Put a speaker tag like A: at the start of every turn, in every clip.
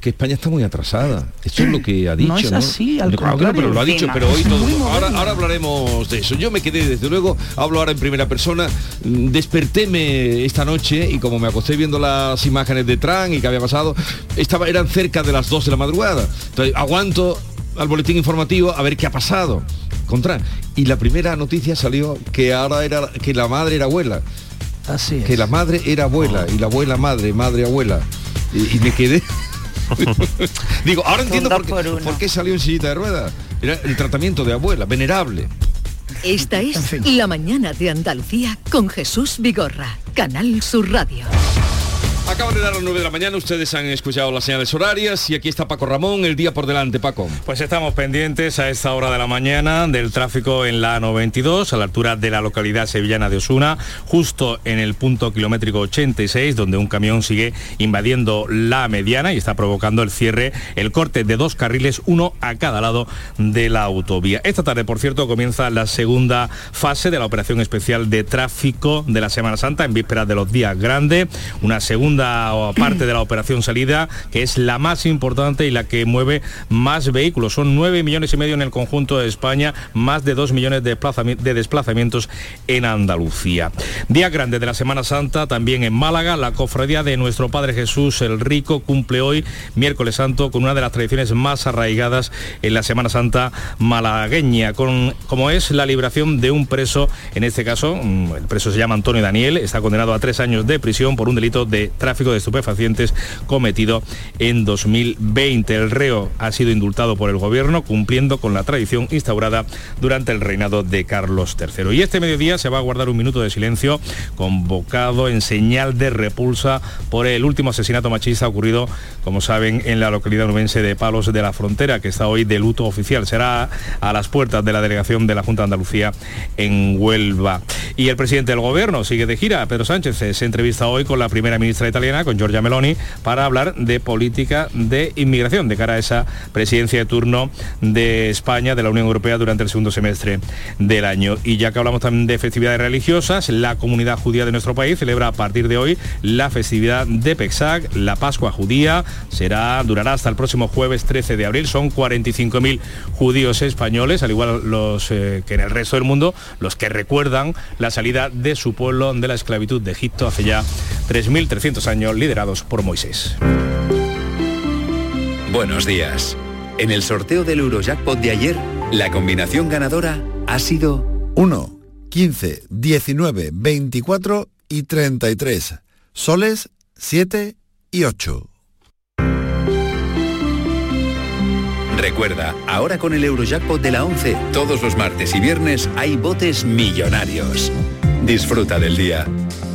A: que España está muy atrasada. Eso es lo que ha dicho.
B: No es así, al
A: Claro,
B: contrario.
A: pero lo ha dicho, pero hoy todo. Ahora, hablaremos de eso. Yo me quedé, desde luego, hablo ahora en primera persona. mm, Despertéme esta noche y como me acosté viendo las imágenes de Trump y que había pasado, estaba, eran cerca de las 2 de la madrugada. Entonces, aguanto al boletín informativo a ver qué ha pasado con Trump. Y la primera noticia salió que ahora era que la madre era abuela.
B: Así es.
A: Que la madre era abuela y la abuela madre, madre abuela. Y, y me quedé. Digo, ahora entiendo por qué,
C: por uno.
A: por qué salió en sillita de ruedas. Era el tratamiento de abuela, venerable.
D: Esta es
B: fin.
D: La Mañana de Andalucía con Jesús Vigorra, Canal Sur Radio.
A: Acaban de dar las 9 de la mañana, ustedes han escuchado las señales horarias y aquí está Paco Ramón, el día por delante, Paco.
E: Pues estamos pendientes a esta hora de la mañana del tráfico en la 92 a la altura de la localidad sevillana de Osuna, justo en el punto kilométrico 86, donde un camión sigue invadiendo la mediana y está provocando el cierre, el corte de dos carriles, uno a cada lado de la autovía. Esta tarde, por cierto, comienza la segunda fase de la operación especial de tráfico de la Semana Santa en vísperas de los días grandes, una segunda parte de la operación salida que es la más importante y la que mueve más vehículos. Son 9 millones y medio en el conjunto de España, más de 2 millones de, de desplazamientos en Andalucía. Día grande de la Semana Santa también en Málaga. La cofradía de nuestro Padre Jesús el Rico cumple hoy, miércoles santo, con una de las tradiciones más arraigadas en la Semana Santa malagueña, con, como es la liberación de un preso, en este caso, mm, el preso se llama Antonio Daniel, está condenado a tres años de prisión por un delito de tráfico de estupefacientes cometido en 2020. El reo ha sido indultado por el gobierno cumpliendo con la tradición instaurada durante el reinado de Carlos III. Y este mediodía se va a guardar un minuto de silencio convocado en señal de repulsa por el último asesinato machista ocurrido, como saben, en la localidad nubense de Palos de la Frontera, que está hoy de luto oficial. Será a las puertas de la delegación de la Junta de Andalucía en Huelva. Y el presidente del gobierno sigue de gira. Pedro Sánchez se entrevista hoy con la primera ministra con Giorgia Meloni, para hablar de política de inmigración de cara a esa presidencia de turno de España, de la Unión Europea, durante el segundo semestre del año. Y ya que hablamos también de festividades religiosas, la comunidad judía de nuestro país celebra a partir de hoy la festividad de Pesach, la Pascua judía. Será, durará hasta el próximo jueves 13 de abril. Son 45.000 judíos españoles, al igual los eh, que en el resto del mundo, los que recuerdan la salida de su pueblo de la esclavitud de Egipto hace ya 3.300 años, liderados por Moisés.
F: Buenos días. En el sorteo del Eurojackpot de ayer, la combinación ganadora ha sido
G: 1, 15, 19, 24 y 33. Soles 7 y 8.
F: Recuerda, ahora con el Eurojackpot de la 11, todos los martes y viernes hay botes millonarios. Disfruta del día.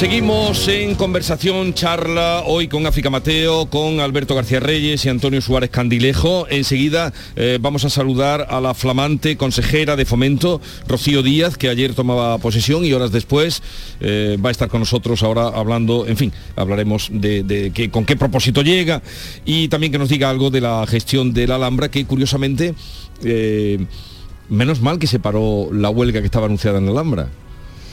A: Seguimos en conversación, charla, hoy con África Mateo, con Alberto García Reyes y Antonio Suárez Candilejo. Enseguida eh, vamos a saludar a la flamante consejera de fomento, Rocío Díaz, que ayer tomaba posesión y horas después eh, va a estar con nosotros ahora hablando, en fin, hablaremos de, qué- con qué propósito llega y también que nos diga algo de la gestión de la Alhambra, que curiosamente, eh, menos mal que se paró la huelga que estaba anunciada en la Alhambra.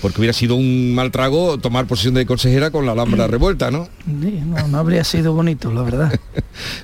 A: Porque hubiera sido un mal trago tomar posesión de consejera con la Alhambra revuelta, ¿no?
B: Sí, No, no habría sido bonito, la verdad.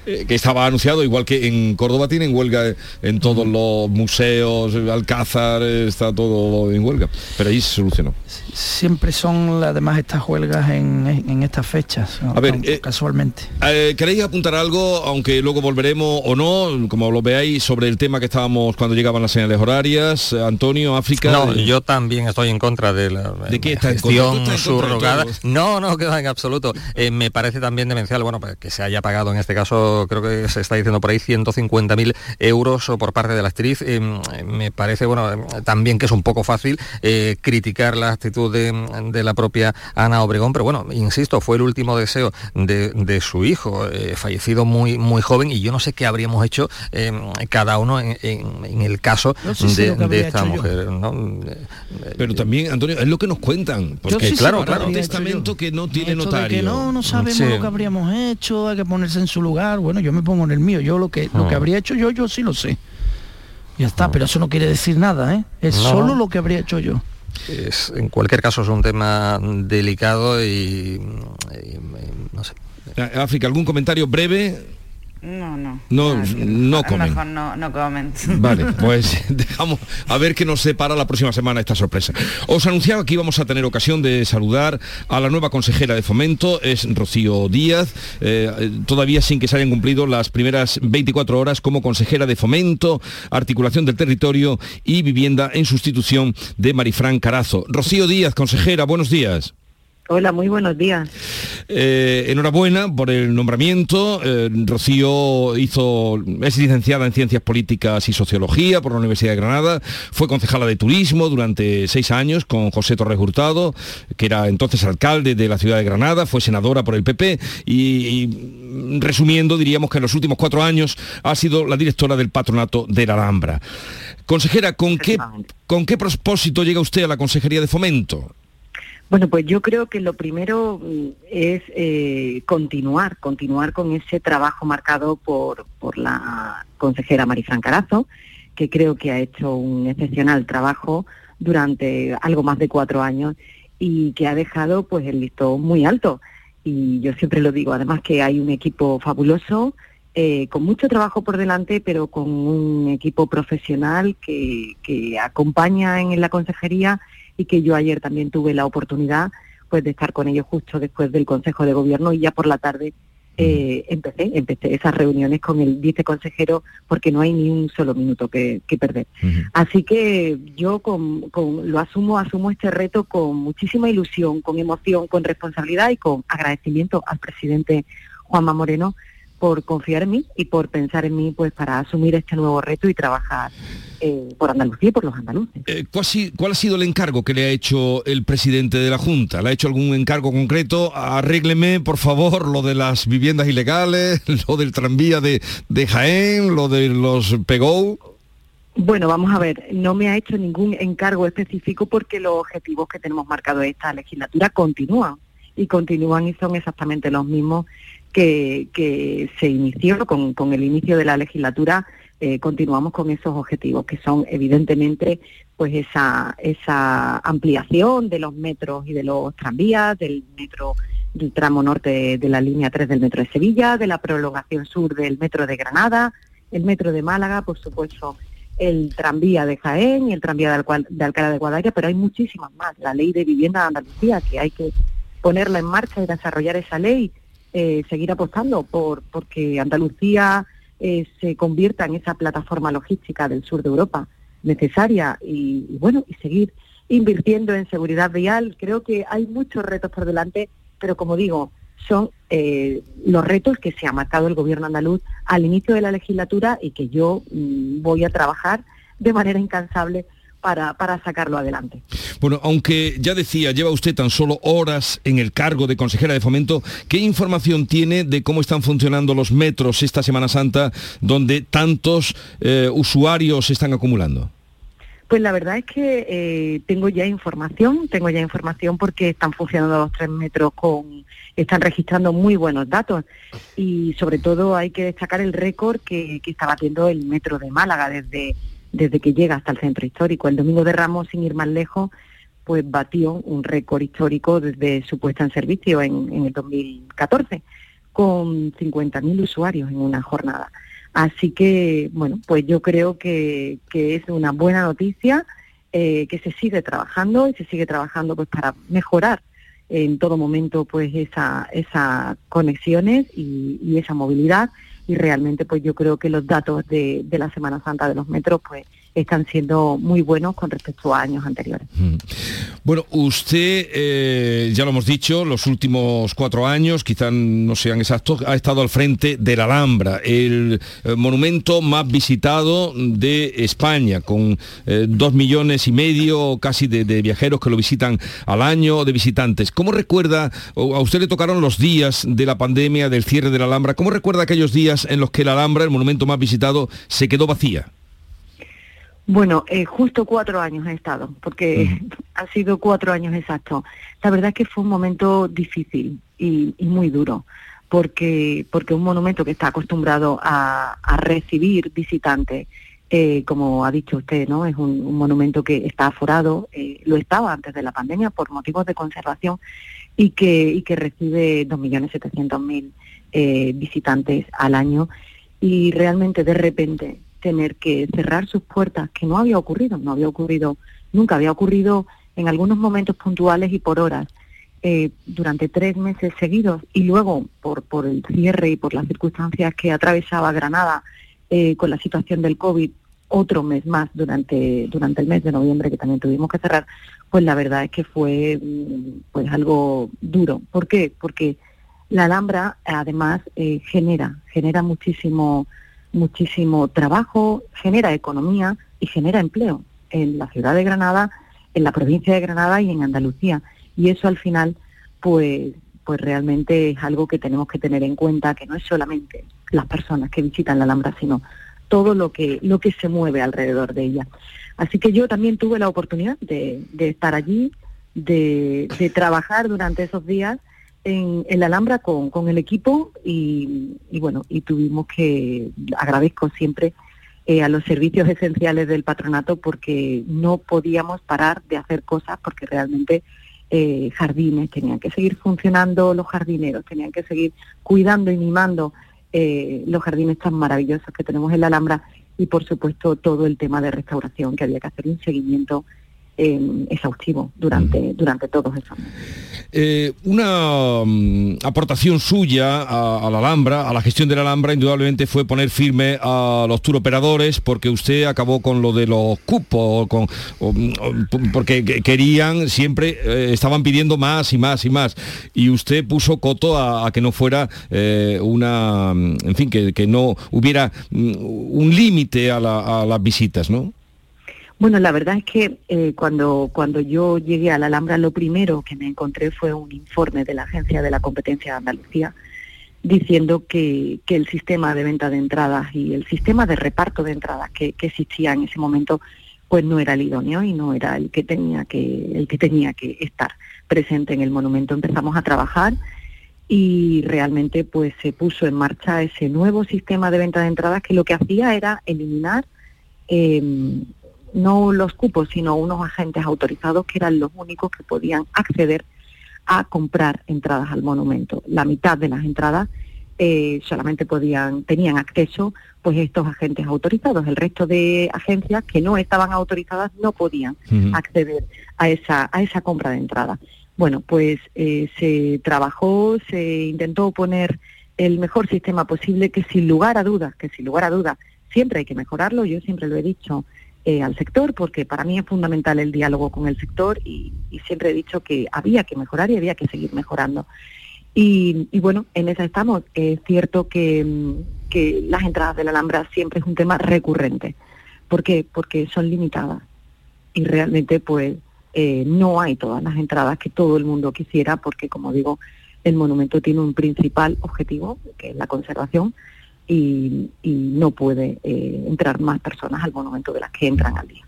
A: Eh, que estaba anunciado, igual que en Córdoba tienen huelga en todos los museos, Alcázar, eh, está todo en huelga. Pero ahí se solucionó.
B: Siempre son además estas huelgas en, en estas fechas,
A: A ver, eh,
B: casualmente.
A: Eh, ¿Queréis apuntar algo, aunque luego volveremos o no, como lo veáis, sobre el tema que estábamos cuando llegaban las señales horarias? Antonio, África.
H: No,
A: eh,
H: yo también estoy en contra de la
A: ¿De qué está
H: gestión
A: de
H: subrogada. No, no, que va en absoluto. Eh, me parece también demencial, bueno, pues, que se haya pagado en este caso, creo que se está diciendo por ahí 150.000 euros por parte de la actriz. Eh, me parece, bueno, también que es un poco fácil eh, criticar la actitud de, de la propia Ana Obregón, pero bueno, insisto, fue el último deseo de, de su hijo, eh, fallecido muy, muy joven, y yo no sé qué habríamos hecho eh, cada uno en, en- en el caso
B: sí
H: de, de esta mujer. ¿no?
A: Pero también, Antonio, es lo que nos cuentan. Porque
B: sí
H: claro, claro.
A: un testamento que no tiene
B: Esto
A: notario.
B: que no, no sabemos
H: Sí.
B: lo que habríamos hecho, hay que ponerse en su lugar. Bueno, yo me pongo en el mío. Yo lo que, lo que
H: Ah.
B: habría hecho yo, yo sí lo sé. Ya está, pero eso no quiere decir nada, ¿eh? Es
H: No.
B: solo lo que habría hecho yo.
H: Es- en cualquier caso es un tema delicado y, y- y- no sé.
A: Eh, África, ¿algún comentario breve?
C: No, no.
A: No, no
C: mejor-
A: comen.
C: Mejor no, no comen.
A: Vale, pues dejamos a ver qué nos separa la próxima semana esta sorpresa. Os anunciaba que íbamos a tener ocasión de saludar a la nueva consejera de fomento, es Rocío Díaz, eh, todavía sin que se hayan cumplido las primeras 24 horas como consejera de fomento, articulación del territorio y vivienda en sustitución de Marifran Carazo. Rocío Díaz, consejera, buenos días.
I: Hola, muy buenos días.
A: Eh, enhorabuena por el nombramiento. Eh, Rocío hizo, es licenciada en Ciencias Políticas y Sociología por la Universidad de Granada. Fue concejala de Turismo durante seis años con José Torres Hurtado, que era entonces alcalde de la ciudad de Granada. Fue senadora por el PP y, y, resumiendo, diríamos que en los últimos cuatro años ha sido la directora del patronato de la Alhambra. Consejera, ¿con qué, ¿con qué propósito llega usted a la Consejería de Fomento?
I: Bueno, pues yo creo que lo primero mm, es eh, continuar, continuar con ese trabajo marcado por, por la consejera Marifran Carazo, que creo que ha hecho un excepcional trabajo durante algo más de cuatro años y que ha dejado pues el listón muy alto. Y yo siempre lo digo, además que hay un equipo fabuloso, eh, con mucho trabajo por delante, pero con un equipo profesional que, que acompaña en la consejería y que yo ayer también tuve la oportunidad pues de estar con ellos justo después del Consejo de Gobierno y ya por la tarde eh, empecé, empecé esas reuniones con el viceconsejero porque no hay ni un solo minuto que, que perder. Así que yo con, con- lo asumo, asumo este reto con muchísima ilusión, con emoción, con responsabilidad y con agradecimiento al presidente Juanma Moreno por confiar en mí y por pensar en mí pues para asumir este nuevo reto y trabajar eh, por Andalucía y por los andaluces.
A: Eh, ¿cuál, ha sido el encargo que le ha hecho el presidente de la Junta? ¿Le ha hecho algún encargo concreto? Arrégleme, por favor, lo de las viviendas ilegales, lo del tranvía de, de Jaén, lo de los PEGO.
I: Bueno, vamos a ver, no me ha hecho ningún encargo específico porque los objetivos que tenemos marcados esta legislatura continúan y continúan y son exactamente los mismos que, que se inició con, con el inicio de la legislatura. eh, continuamos con esos objetivos que son evidentemente pues esa, esa ampliación de los metros y de los tranvías, del metro del tramo norte de la línea 3 del metro de Sevilla, de la prolongación sur del metro de Granada, el metro de Málaga, por supuesto, el tranvía de Jaén y el tranvía de, Alcua- de Alcalá de Guadaira, pero hay muchísimas más. La ley de vivienda de Andalucía, que hay que ponerla en marcha y desarrollar esa ley, eh, seguir apostando por porque Andalucía eh, se convierta en esa plataforma logística del sur de Europa necesaria y, bueno, y seguir invirtiendo en seguridad vial. Creo que hay muchos retos por delante, pero como digo, son eh, los retos que se ha marcado el gobierno andaluz al inicio de la legislatura y que yo mm, voy a trabajar de manera incansable para, para sacarlo adelante.
A: Bueno, aunque ya decía, lleva usted tan solo horas en el cargo de consejera de fomento, ¿qué información tiene de cómo están funcionando los metros esta Semana Santa donde tantos eh, usuarios se están acumulando?
I: Pues la verdad es que eh, tengo ya información, tengo ya información porque están funcionando los tres metros con, están registrando muy buenos datos y sobre todo hay que destacar el récord que, que está batiendo el metro de Málaga desde, desde que llega hasta el centro histórico. El domingo de Ramos, sin ir más lejos, pues batió un récord histórico desde su puesta en servicio en, en el 2014 con 50.000 usuarios en una jornada. Así que, bueno, pues yo creo que, es una buena noticia, eh, que se sigue trabajando y se sigue trabajando pues para mejorar en todo momento pues esa, esas conexiones y, y esa movilidad y realmente pues yo creo que los datos de, de la Semana Santa de los metros pues están siendo muy buenos con respecto a años anteriores.
A: Mm. Bueno, usted, eh, ya lo hemos dicho, los últimos cuatro años, quizás no sean exactos, ha estado al frente de la Alhambra, el eh, monumento más visitado de España, con eh, dos millones y medio casi de, viajeros que lo visitan al año, de visitantes. ¿Cómo recuerda, a usted le tocaron los días de la pandemia, del cierre de la Alhambra, ¿cómo recuerda aquellos días en los que la Alhambra, el monumento más visitado, se quedó vacía?
I: Bueno, eh, justo cuatro años he estado, porque han sido cuatro años exactos. La verdad es que fue un momento difícil y, y muy duro, porque, porque un monumento que está acostumbrado a, a recibir visitantes eh, como ha dicho usted, ¿no? Es un, un monumento que está aforado, eh, lo estaba antes de la pandemia por motivos de conservación y que, y que recibe 2.700.000 eh, visitantes al año y realmente de repente tener que cerrar sus puertas, que no había ocurrido, no había ocurrido, nunca había ocurrido en algunos momentos puntuales y por horas, eh, durante tres meses seguidos y luego por, por el cierre y por las circunstancias que atravesaba Granada eh, con la situación del COVID, otro mes más durante, durante el mes de noviembre que también tuvimos que cerrar, pues la verdad es que fue mm, pues algo duro. ¿Por qué? Porque la Alhambra además eh, genera, genera muchísimo, muchísimo trabajo, genera economía y genera empleo en la ciudad de Granada, en la provincia de Granada y en Andalucía. Y eso al final, pues, pues realmente es algo que tenemos que tener en cuenta, que no es solamente las personas que visitan la Alhambra, sino todo lo que, lo que se mueve alrededor de ella. Así que yo también tuve la oportunidad de, de estar allí, de, de, trabajar durante esos días en, en la Alhambra con, con el equipo y, y, bueno, y tuvimos que, agradezco siempre eh, a los servicios esenciales del patronato porque no podíamos parar de hacer cosas porque realmente eh, jardines tenían que seguir funcionando, los jardineros tenían que seguir cuidando y mimando eh, los jardines tan maravillosos que tenemos en la Alhambra y por supuesto todo el tema de restauración que había que hacer un seguimiento eh, exhaustivo durante, durante todos esos.
A: Eh, una um, aportación suya a, a, la Alhambra, a la gestión de la Alhambra, indudablemente fue poner firme a los turoperadores porque usted acabó con lo de los cupos, con, o, porque querían, siempre eh, estaban pidiendo más y más y más. Y usted puso coto a, a que no fuera eh, una, en fin, que, que no hubiera mm, un límite a, la, a las visitas, ¿no?
I: Bueno, la verdad es que eh, cuando, cuando yo llegué a la Alhambra, lo primero que me encontré fue un informe de la Agencia de la Competencia de Andalucía diciendo que, que el sistema de venta de entradas y el sistema de reparto de entradas que, que, existía en ese momento pues no era el idóneo y no era el que tenía que el que tenía que estar presente en el monumento. Empezamos a trabajar y realmente pues se puso en marcha ese nuevo sistema de venta de entradas que lo que hacía era eliminar eh, no los cupos, sino unos agentes autorizados que eran los únicos que podían acceder a comprar entradas al monumento. La mitad de las entradas eh, solamente podían, tenían acceso pues estos agentes autorizados. El resto de agencias que no estaban autorizadas no podían uh -huh. acceder a esa, a esa compra de entradas. Bueno, pues eh, se trabajó, se intentó poner el mejor sistema posible que sin lugar a dudas, que sin lugar a dudas, siempre hay que mejorarlo, yo siempre lo he dicho, eh, al sector, porque para mí es fundamental el diálogo con el sector y, siempre he dicho que había que mejorar y había que seguir mejorando. Y, y bueno, en esa estamos. Es cierto que, que, las entradas de la Alhambra siempre es un tema recurrente. ¿Por qué? Porque son limitadas y realmente pues eh, no hay todas las entradas que todo el mundo quisiera porque como digo, el monumento tiene un principal objetivo, que es la conservación, y, no puede eh, entrar más personas al monumento de las que entran al día.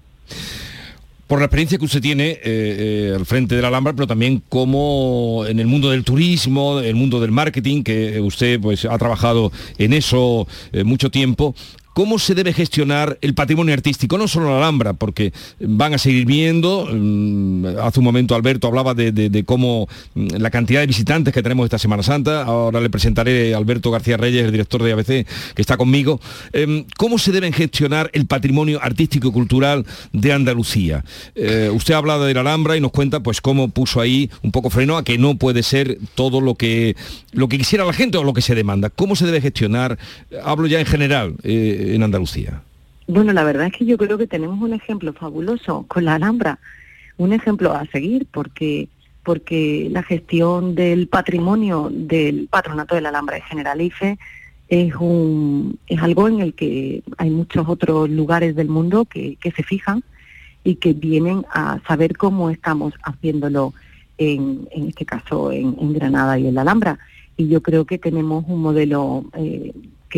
A: Por la experiencia que usted tiene eh, eh, al frente de la Alhambra, pero también como en el mundo del turismo, el mundo del marketing, que usted pues ha trabajado en eso mucho tiempo, ¿Cómo se debe gestionar el patrimonio artístico? No solo la Alhambra, porque van a seguir viendo, mm, hace un momento Alberto hablaba de, cómo mm, la cantidad de visitantes que tenemos esta Semana Santa, ahora le presentaré a Alberto García Reyes, el director de ABC, que está conmigo. Eh, ¿Cómo se deben gestionar el patrimonio artístico y cultural de Andalucía? Eh, usted ha hablado de la Alhambra y nos cuenta pues cómo puso ahí un poco freno a que no puede ser todo lo que, lo que quisiera la gente o lo que se demanda. ¿Cómo se debe gestionar? Hablo ya en general. Eh, en Andalucía?
I: Bueno, la verdad es que yo creo que tenemos un ejemplo fabuloso con la Alhambra, un ejemplo a seguir porque porque la gestión del patrimonio del patronato de la Alhambra de Generalife es un es algo en el que hay muchos otros lugares del mundo que, que se fijan y que vienen a saber cómo estamos haciéndolo en, en este caso en, Granada y en la Alhambra. Y yo creo que tenemos un modelo eh,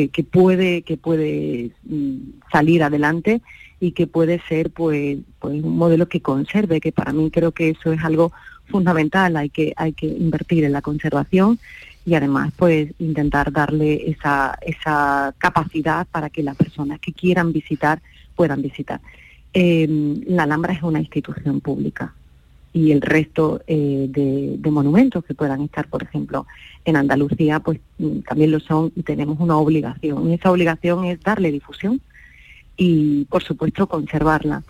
I: que, puede que puede mm, salir adelante y que puede ser pues pues un modelo que conserve que para mí creo que eso es algo fundamental hay que hay que invertir en la conservación y además pues intentar darle esa esa capacidad para que las personas que quieran visitar puedan visitar. Eh, la Alhambra es una institución pública y el resto eh, de, monumentos que puedan estar, por ejemplo, en Andalucía, pues mm, también lo son y tenemos una obligación. Y esa obligación es darle difusión y, por supuesto, conservarla.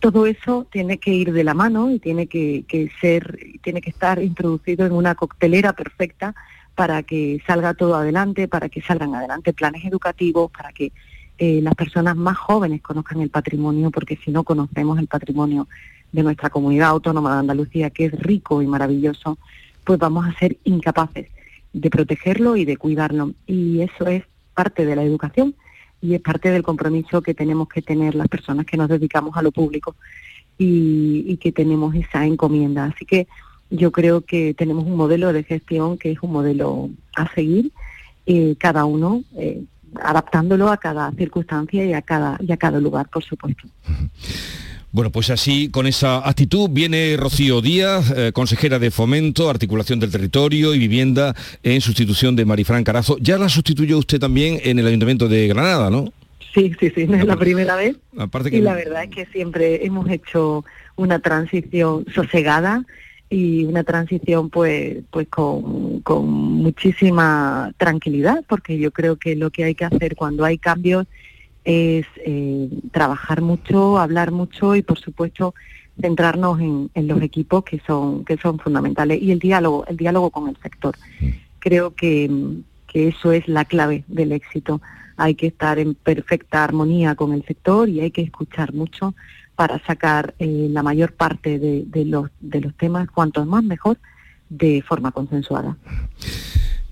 I: Todo eso tiene que ir de la mano y tiene que, que ser, tiene que estar introducido en una coctelera perfecta para que salga todo adelante, para que salgan adelante planes educativos, para que eh, las personas más jóvenes conozcan el patrimonio, porque si no conocemos el patrimonio de nuestra comunidad autónoma de Andalucía, que es rico y maravilloso, pues vamos a ser incapaces de protegerlo y de cuidarlo. Y eso es parte de la educación y es parte del compromiso que tenemos que tener las personas que nos dedicamos a lo público y, que tenemos esa encomienda. Así que yo creo que tenemos un modelo de gestión que es un modelo a seguir, eh, cada uno eh, adaptándolo a cada circunstancia y a cada, y a cada lugar, por supuesto.
A: Bueno, pues así, con esa actitud, viene Rocío Díaz, eh, consejera de Fomento, Articulación del Territorio y Vivienda, en sustitución de Marifran Carazo. Ya la sustituyó usted también en el Ayuntamiento de Granada, ¿no?
I: Sí, sí, sí, no es la primera vez.
A: Aparte
I: Y
A: que...
I: la verdad es que siempre hemos hecho una transición sosegada y una transición pues pues con, con muchísima tranquilidad porque yo creo que lo que hay que hacer cuando hay cambios es eh, trabajar mucho, hablar mucho y por supuesto centrarnos en, en los equipos que son que son fundamentales y el diálogo el diálogo con el sector. Creo que, que eso es la clave del éxito. Hay que estar en perfecta armonía con el sector y hay que escuchar mucho para sacar eh, la mayor parte de, de los, de los temas, cuantos más mejor, de forma consensuada.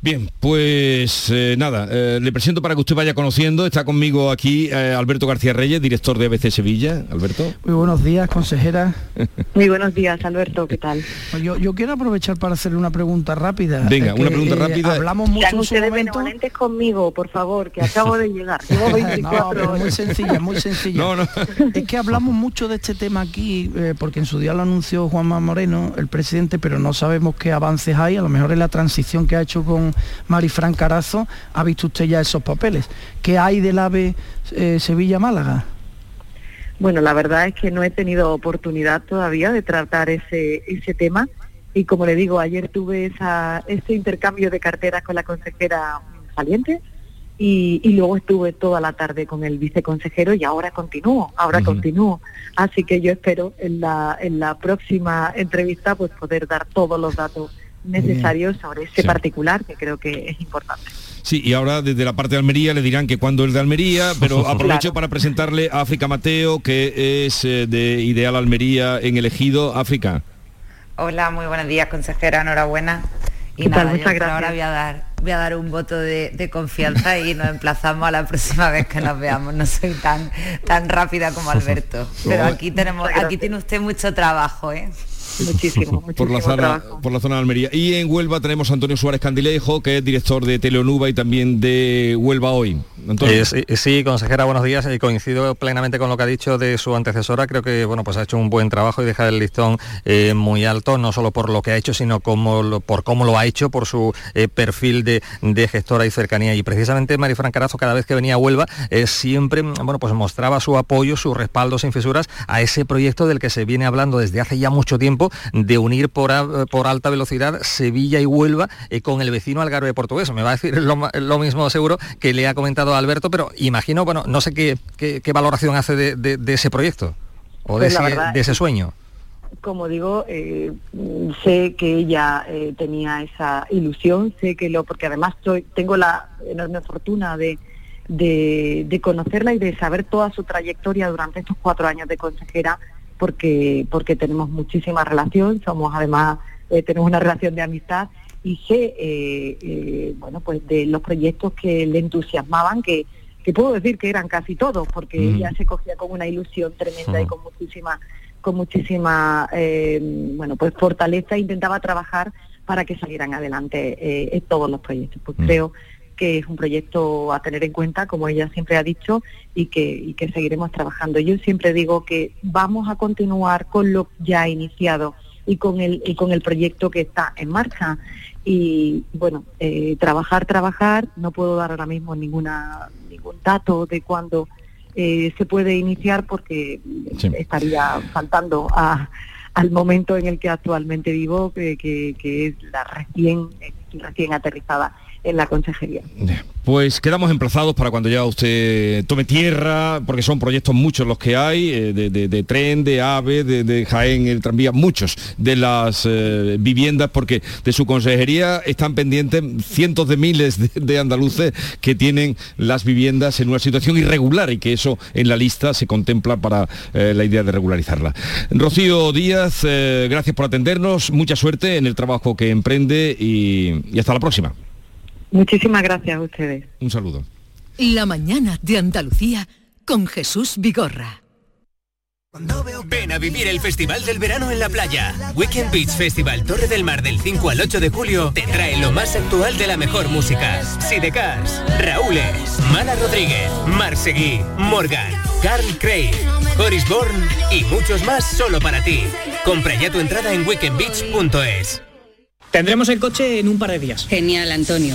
A: Bien, pues eh, nada, eh, le presento para que usted vaya conociendo. Está conmigo aquí eh, Alberto García Reyes, director de ABC Sevilla. Alberto.
B: Muy buenos días, consejera.
I: Muy buenos días, Alberto, ¿qué tal?
B: Pues Yo, yo quiero aprovechar para hacerle una pregunta rápida.
A: Venga, una pregunta
B: eh,
A: rápida.
B: Hablamos mucho
I: Sean
B: en su
I: ustedes
B: momento.
I: benevolentes conmigo, por favor, que acabo de llegar. Llevo 24
B: No, pero muy sencilla, muy sencilla.
A: No, no.
B: Es que hablamos mucho de este tema aquí, eh, porque en su día lo anunció Juanma Moreno, el presidente, pero no sabemos qué avances hay. A lo mejor en la transición que ha hecho con Marifran Carazo, ha visto usted ya esos papeles. ¿Qué hay del AVE eh, Sevilla-Málaga?
I: Bueno, la verdad es que no he tenido oportunidad todavía de tratar ese, ese tema y como le digo, ayer tuve esa, ese intercambio de carteras con la consejera saliente y, y luego estuve toda la tarde con el viceconsejero y ahora continúo, ahora continúo. Así que yo espero en la, en la próxima entrevista pues poder dar todos los datos necesarios sobre ese
A: Sí.
I: particular que creo que es importante.
A: Sí, y ahora desde la parte de Almería le dirán que cuando es de Almería, pero aprovecho
I: Claro.
A: para presentarle a África Mateo, que es eh, de Ideal Almería en elegido. África.
C: Hola, muy buenos días, consejera, enhorabuena. Y
I: ¿Qué tal?
C: nada, yo
I: Muchas
C: por ahora
I: gracias.
C: voy a dar, voy a dar un voto de, de confianza y nos emplazamos a la próxima vez que nos veamos. No soy tan, tan rápida como Alberto. Pero aquí tenemos,
I: Muchas
C: aquí
I: gracias.
C: tiene usted mucho trabajo, ¿eh?
I: Muchísimo, muchísimo
A: por la zona
I: trabajo.
A: por la zona de Almería y en Huelva tenemos a Antonio Suárez Candilejo que es director de Teleonuba y también de Huelva hoy Antonio.
H: Eh, sí, sí, consejera, buenos días. Eh, coincido plenamente con lo que ha dicho de su antecesora. Creo que bueno, pues ha hecho un buen trabajo y deja el listón eh, muy alto, no solo por lo que ha hecho, sino como lo- por cómo lo ha hecho, por su eh, perfil de, de gestora y cercanía. Y precisamente Marifran Carazo, cada vez que venía a Huelva, eh, siempre bueno, pues mostraba su apoyo, su respaldo sin fisuras a ese proyecto del que se viene hablando desde hace ya mucho tiempo, de unir por, a- por alta velocidad Sevilla y Huelva eh, con el vecino Algarve portugués. Me va a decir lo, mismo seguro que le ha comentado a Alberto, pero imagino, bueno, no sé qué, qué- qué valoración hace de, de- de ese proyecto o de,
I: Pues
H: ese,
I: verdad
H: de ese sueño.
I: como digo, eh, sé que ella eh, tenía esa ilusión, sé que lo, porque además soy, tengo la enorme fortuna de, de, de conocerla y de saber toda su trayectoria durante estos cuatro años de consejera, porque, porque tenemos muchísima relación, somos además, eh, tenemos una relación de amistad y sé, eh, eh, bueno, pues de los proyectos que le entusiasmaban, que, que puedo decir que eran casi todos, porque
A: Mm.
I: ella se cogía con una ilusión tremenda y con muchísima con muchísima eh, bueno pues fortaleza e intentaba trabajar para que salieran adelante eh, todos los proyectos pues
A: Mm.
I: creo que es un proyecto a tener en cuenta como ella siempre ha dicho y que y que seguiremos trabajando. Yo siempre digo que vamos a continuar con lo ya iniciado y con el y con el proyecto que está en marcha. Y bueno eh, trabajar trabajar. No puedo dar ahora mismo ninguna ningún dato de cuándo eh, se puede iniciar porque estaría faltando al momento en el que actualmente vivo, que, que es la recién, recién aterrizada en la consejería.
A: Pues quedamos emplazados para cuando ya usted tome tierra, porque son proyectos muchos los que hay, eh, de, tren, de AVE, de, Jaén, el tranvía, muchos de las eh, viviendas, porque de su consejería están pendientes cientos de miles de, andaluces que tienen las viviendas en una situación irregular y que eso en la lista se contempla para eh, la idea de regularizarla. Rocío Díaz, gracias por atendernos, mucha suerte en el trabajo que emprende y hasta la próxima.
I: Muchísimas gracias a ustedes.
A: Un saludo.
D: La mañana de Andalucía con Jesús Vigorra.
J: Ven a vivir el Festival del Verano en la playa. Weekend Beach Festival Torre del Mar del 5 al 8 de julio te trae lo más actual de la mejor música. Sidecars, Raúl, Mala Rodríguez, Marseguí, Morgan, Carl Craig, Horis Bourne y muchos más solo para ti. Compra ya tu entrada en weekendbeach.es.
K: Tendremos el coche en un par de días.
L: Genial, Antonio.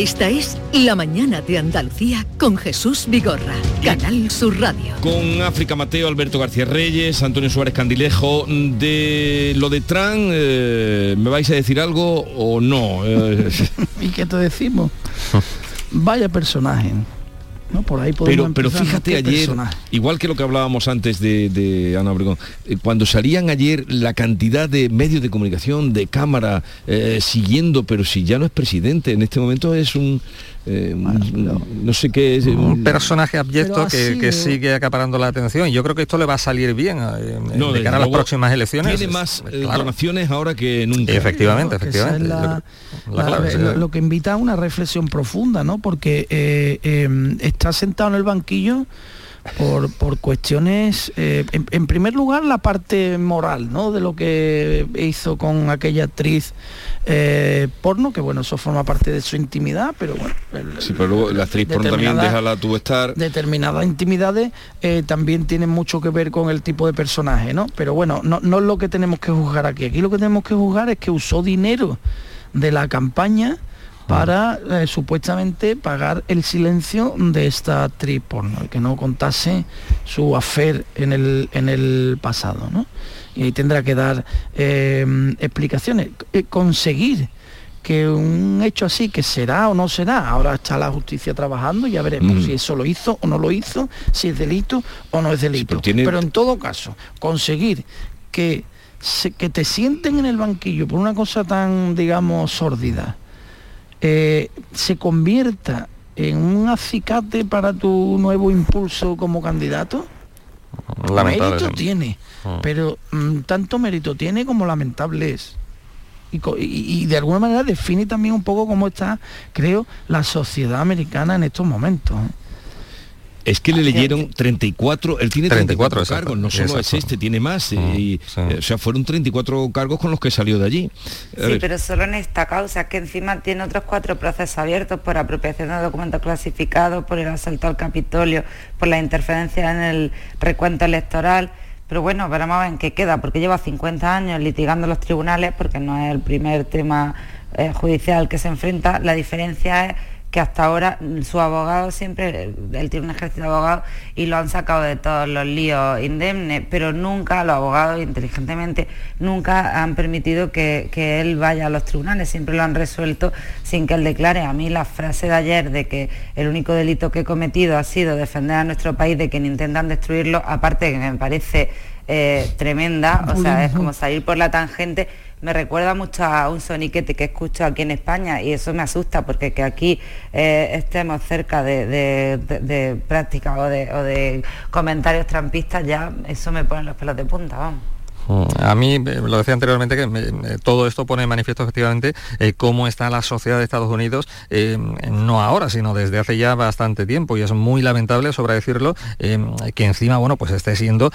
D: Esta es La Mañana de Andalucía con Jesús Vigorra, Canal Sur Radio.
A: Con África Mateo, Alberto García Reyes, Antonio Suárez Candilejo. De lo de Tran, eh, ¿me vais a decir algo o no?
B: Eh, ¿Y qué te decimos? Vaya personaje. Por ahí
A: pero, pero fíjate ayer, igual que lo que hablábamos antes de, Ana Obregón, eh, cuando salían ayer la cantidad de medios de comunicación, de cámara, siguiendo, pero si ya no es presidente, en este momento es un eh, no. sé qué es.
H: Un personaje abyecto que, sigue acaparando la atención. Yo creo que esto le va a salir bien eh, de cara a las próximas elecciones.
A: Tiene más eh, donaciones ahora que nunca.
H: Efectivamente, efectivamente.
B: lo, que invita a una reflexión profunda, ¿no? Porque está sentado en el banquillo por, por cuestiones, eh, en, en primer lugar la parte moral, ¿no? De lo que hizo con aquella actriz eh, porno, que bueno, eso forma parte de su intimidad, pero bueno. el-
A: Sí, pero luego la actriz porno también déjala tú estar.
B: determinadas intimidades eh, también tienen mucho que ver con el tipo de personaje, ¿no? Pero bueno, no, no es lo que tenemos que juzgar aquí. Aquí lo que tenemos que juzgar es que usó dinero de la campaña para eh, supuestamente pagar el silencio de esta actriz porno y que no contase su afer en el, en el pasado, ¿no? Y ahí tendrá que dar eh, explicaciones. Eh, conseguir que un hecho así, que será o no será, ahora está la justicia trabajando y ya veremos
A: Mm.
B: si eso lo hizo o no lo hizo, si es delito o no es delito.
A: pero tiene-
B: pero en todo caso, conseguir que, se- que te sienten en el banquillo por una cosa tan, digamos, sórdida, eh, se convierta en un acicate para tu nuevo impulso como candidato, mérito tiene,
H: Mm.
B: pero mm, tanto mérito tiene como lamentable es. Y- y de alguna manera define también un poco cómo está, creo, la sociedad americana en estos momentos. ¿eh?
A: Es que le leyeron 34, él tiene 34,
H: 34, exacto,
A: cargos, no solo es
H: exacto.
A: este, tiene más. y, eh, o sea, fueron 34 cargos con los que salió de allí. A
C: Sí,
A: ver,
C: pero solo en esta causa, que encima tiene otros cuatro procesos abiertos por apropiación de documentos clasificados, por el asalto al Capitolio, por la interferencia en el recuento electoral. Pero bueno, veremos a ver en qué queda, porque lleva 50 años litigando en los tribunales, porque no es el primer tema eh, judicial que se enfrenta. La diferencia es que hasta ahora su abogado siempre, él tiene un ejército de abogados y lo han sacado de todos los líos indemnes, pero nunca, los abogados inteligentemente, nunca han permitido que, que él vaya a los tribunales, siempre lo han resuelto sin que él declare. A mí la frase de ayer de que el único delito que he cometido ha sido defender a nuestro país de quien intentan destruirlo, aparte de que me parece eh, tremenda, o sea, es como salir por la tangente me recuerda mucho a un soniquete que escucho aquí en España y eso me asusta porque que aquí eh, estemos cerca de, de- prácticas o de, o de comentarios trampistas ya eso me pone los pelos de punta, vamos.
H: Mm, A mí, eh, lo decía anteriormente, que todo esto pone en manifiesto efectivamente eh, cómo está la sociedad de Estados Unidos, eh, no ahora, sino desde hace ya bastante tiempo, y es muy lamentable, sobre decirlo, que encima, bueno, pues esté siendo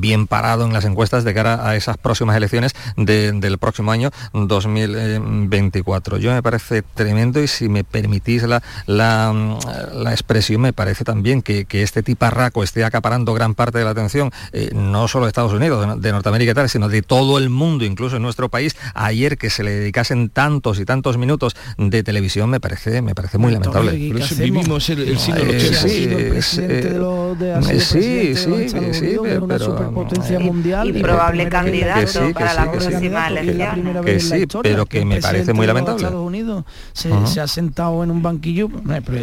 H: bien parado en las encuestas de cara a esas próximas elecciones de- del próximo año 2024. Yo me parece tremendo y si me permitís la, la, expresión, me parece también que, que este tiparraco esté acaparando gran parte de la atención, no solo de Estados Unidos, de Norteamérica sino de todo el mundo, incluso en nuestro país. Ayer que se le dedicasen tantos y tantos minutos de televisión me parece, me parece muy lamentable.
A: Pero vivimos el, el los
H: Eh,
A: tiempos.
H: sí,
B: el
H: es,
B: presidente
H: eh,
B: de
H: eh, sí,
B: Unidos, es una
H: pero-
B: superpotencia
H: y-
B: mundial
C: y probable candidato
H: Que sí, que
C: para
B: la
C: elecciones.
B: primera
H: Que sí, pero que me parece muy lamentable.
B: Estados Unidos se, ha sentado en un banquillo, eh, pero,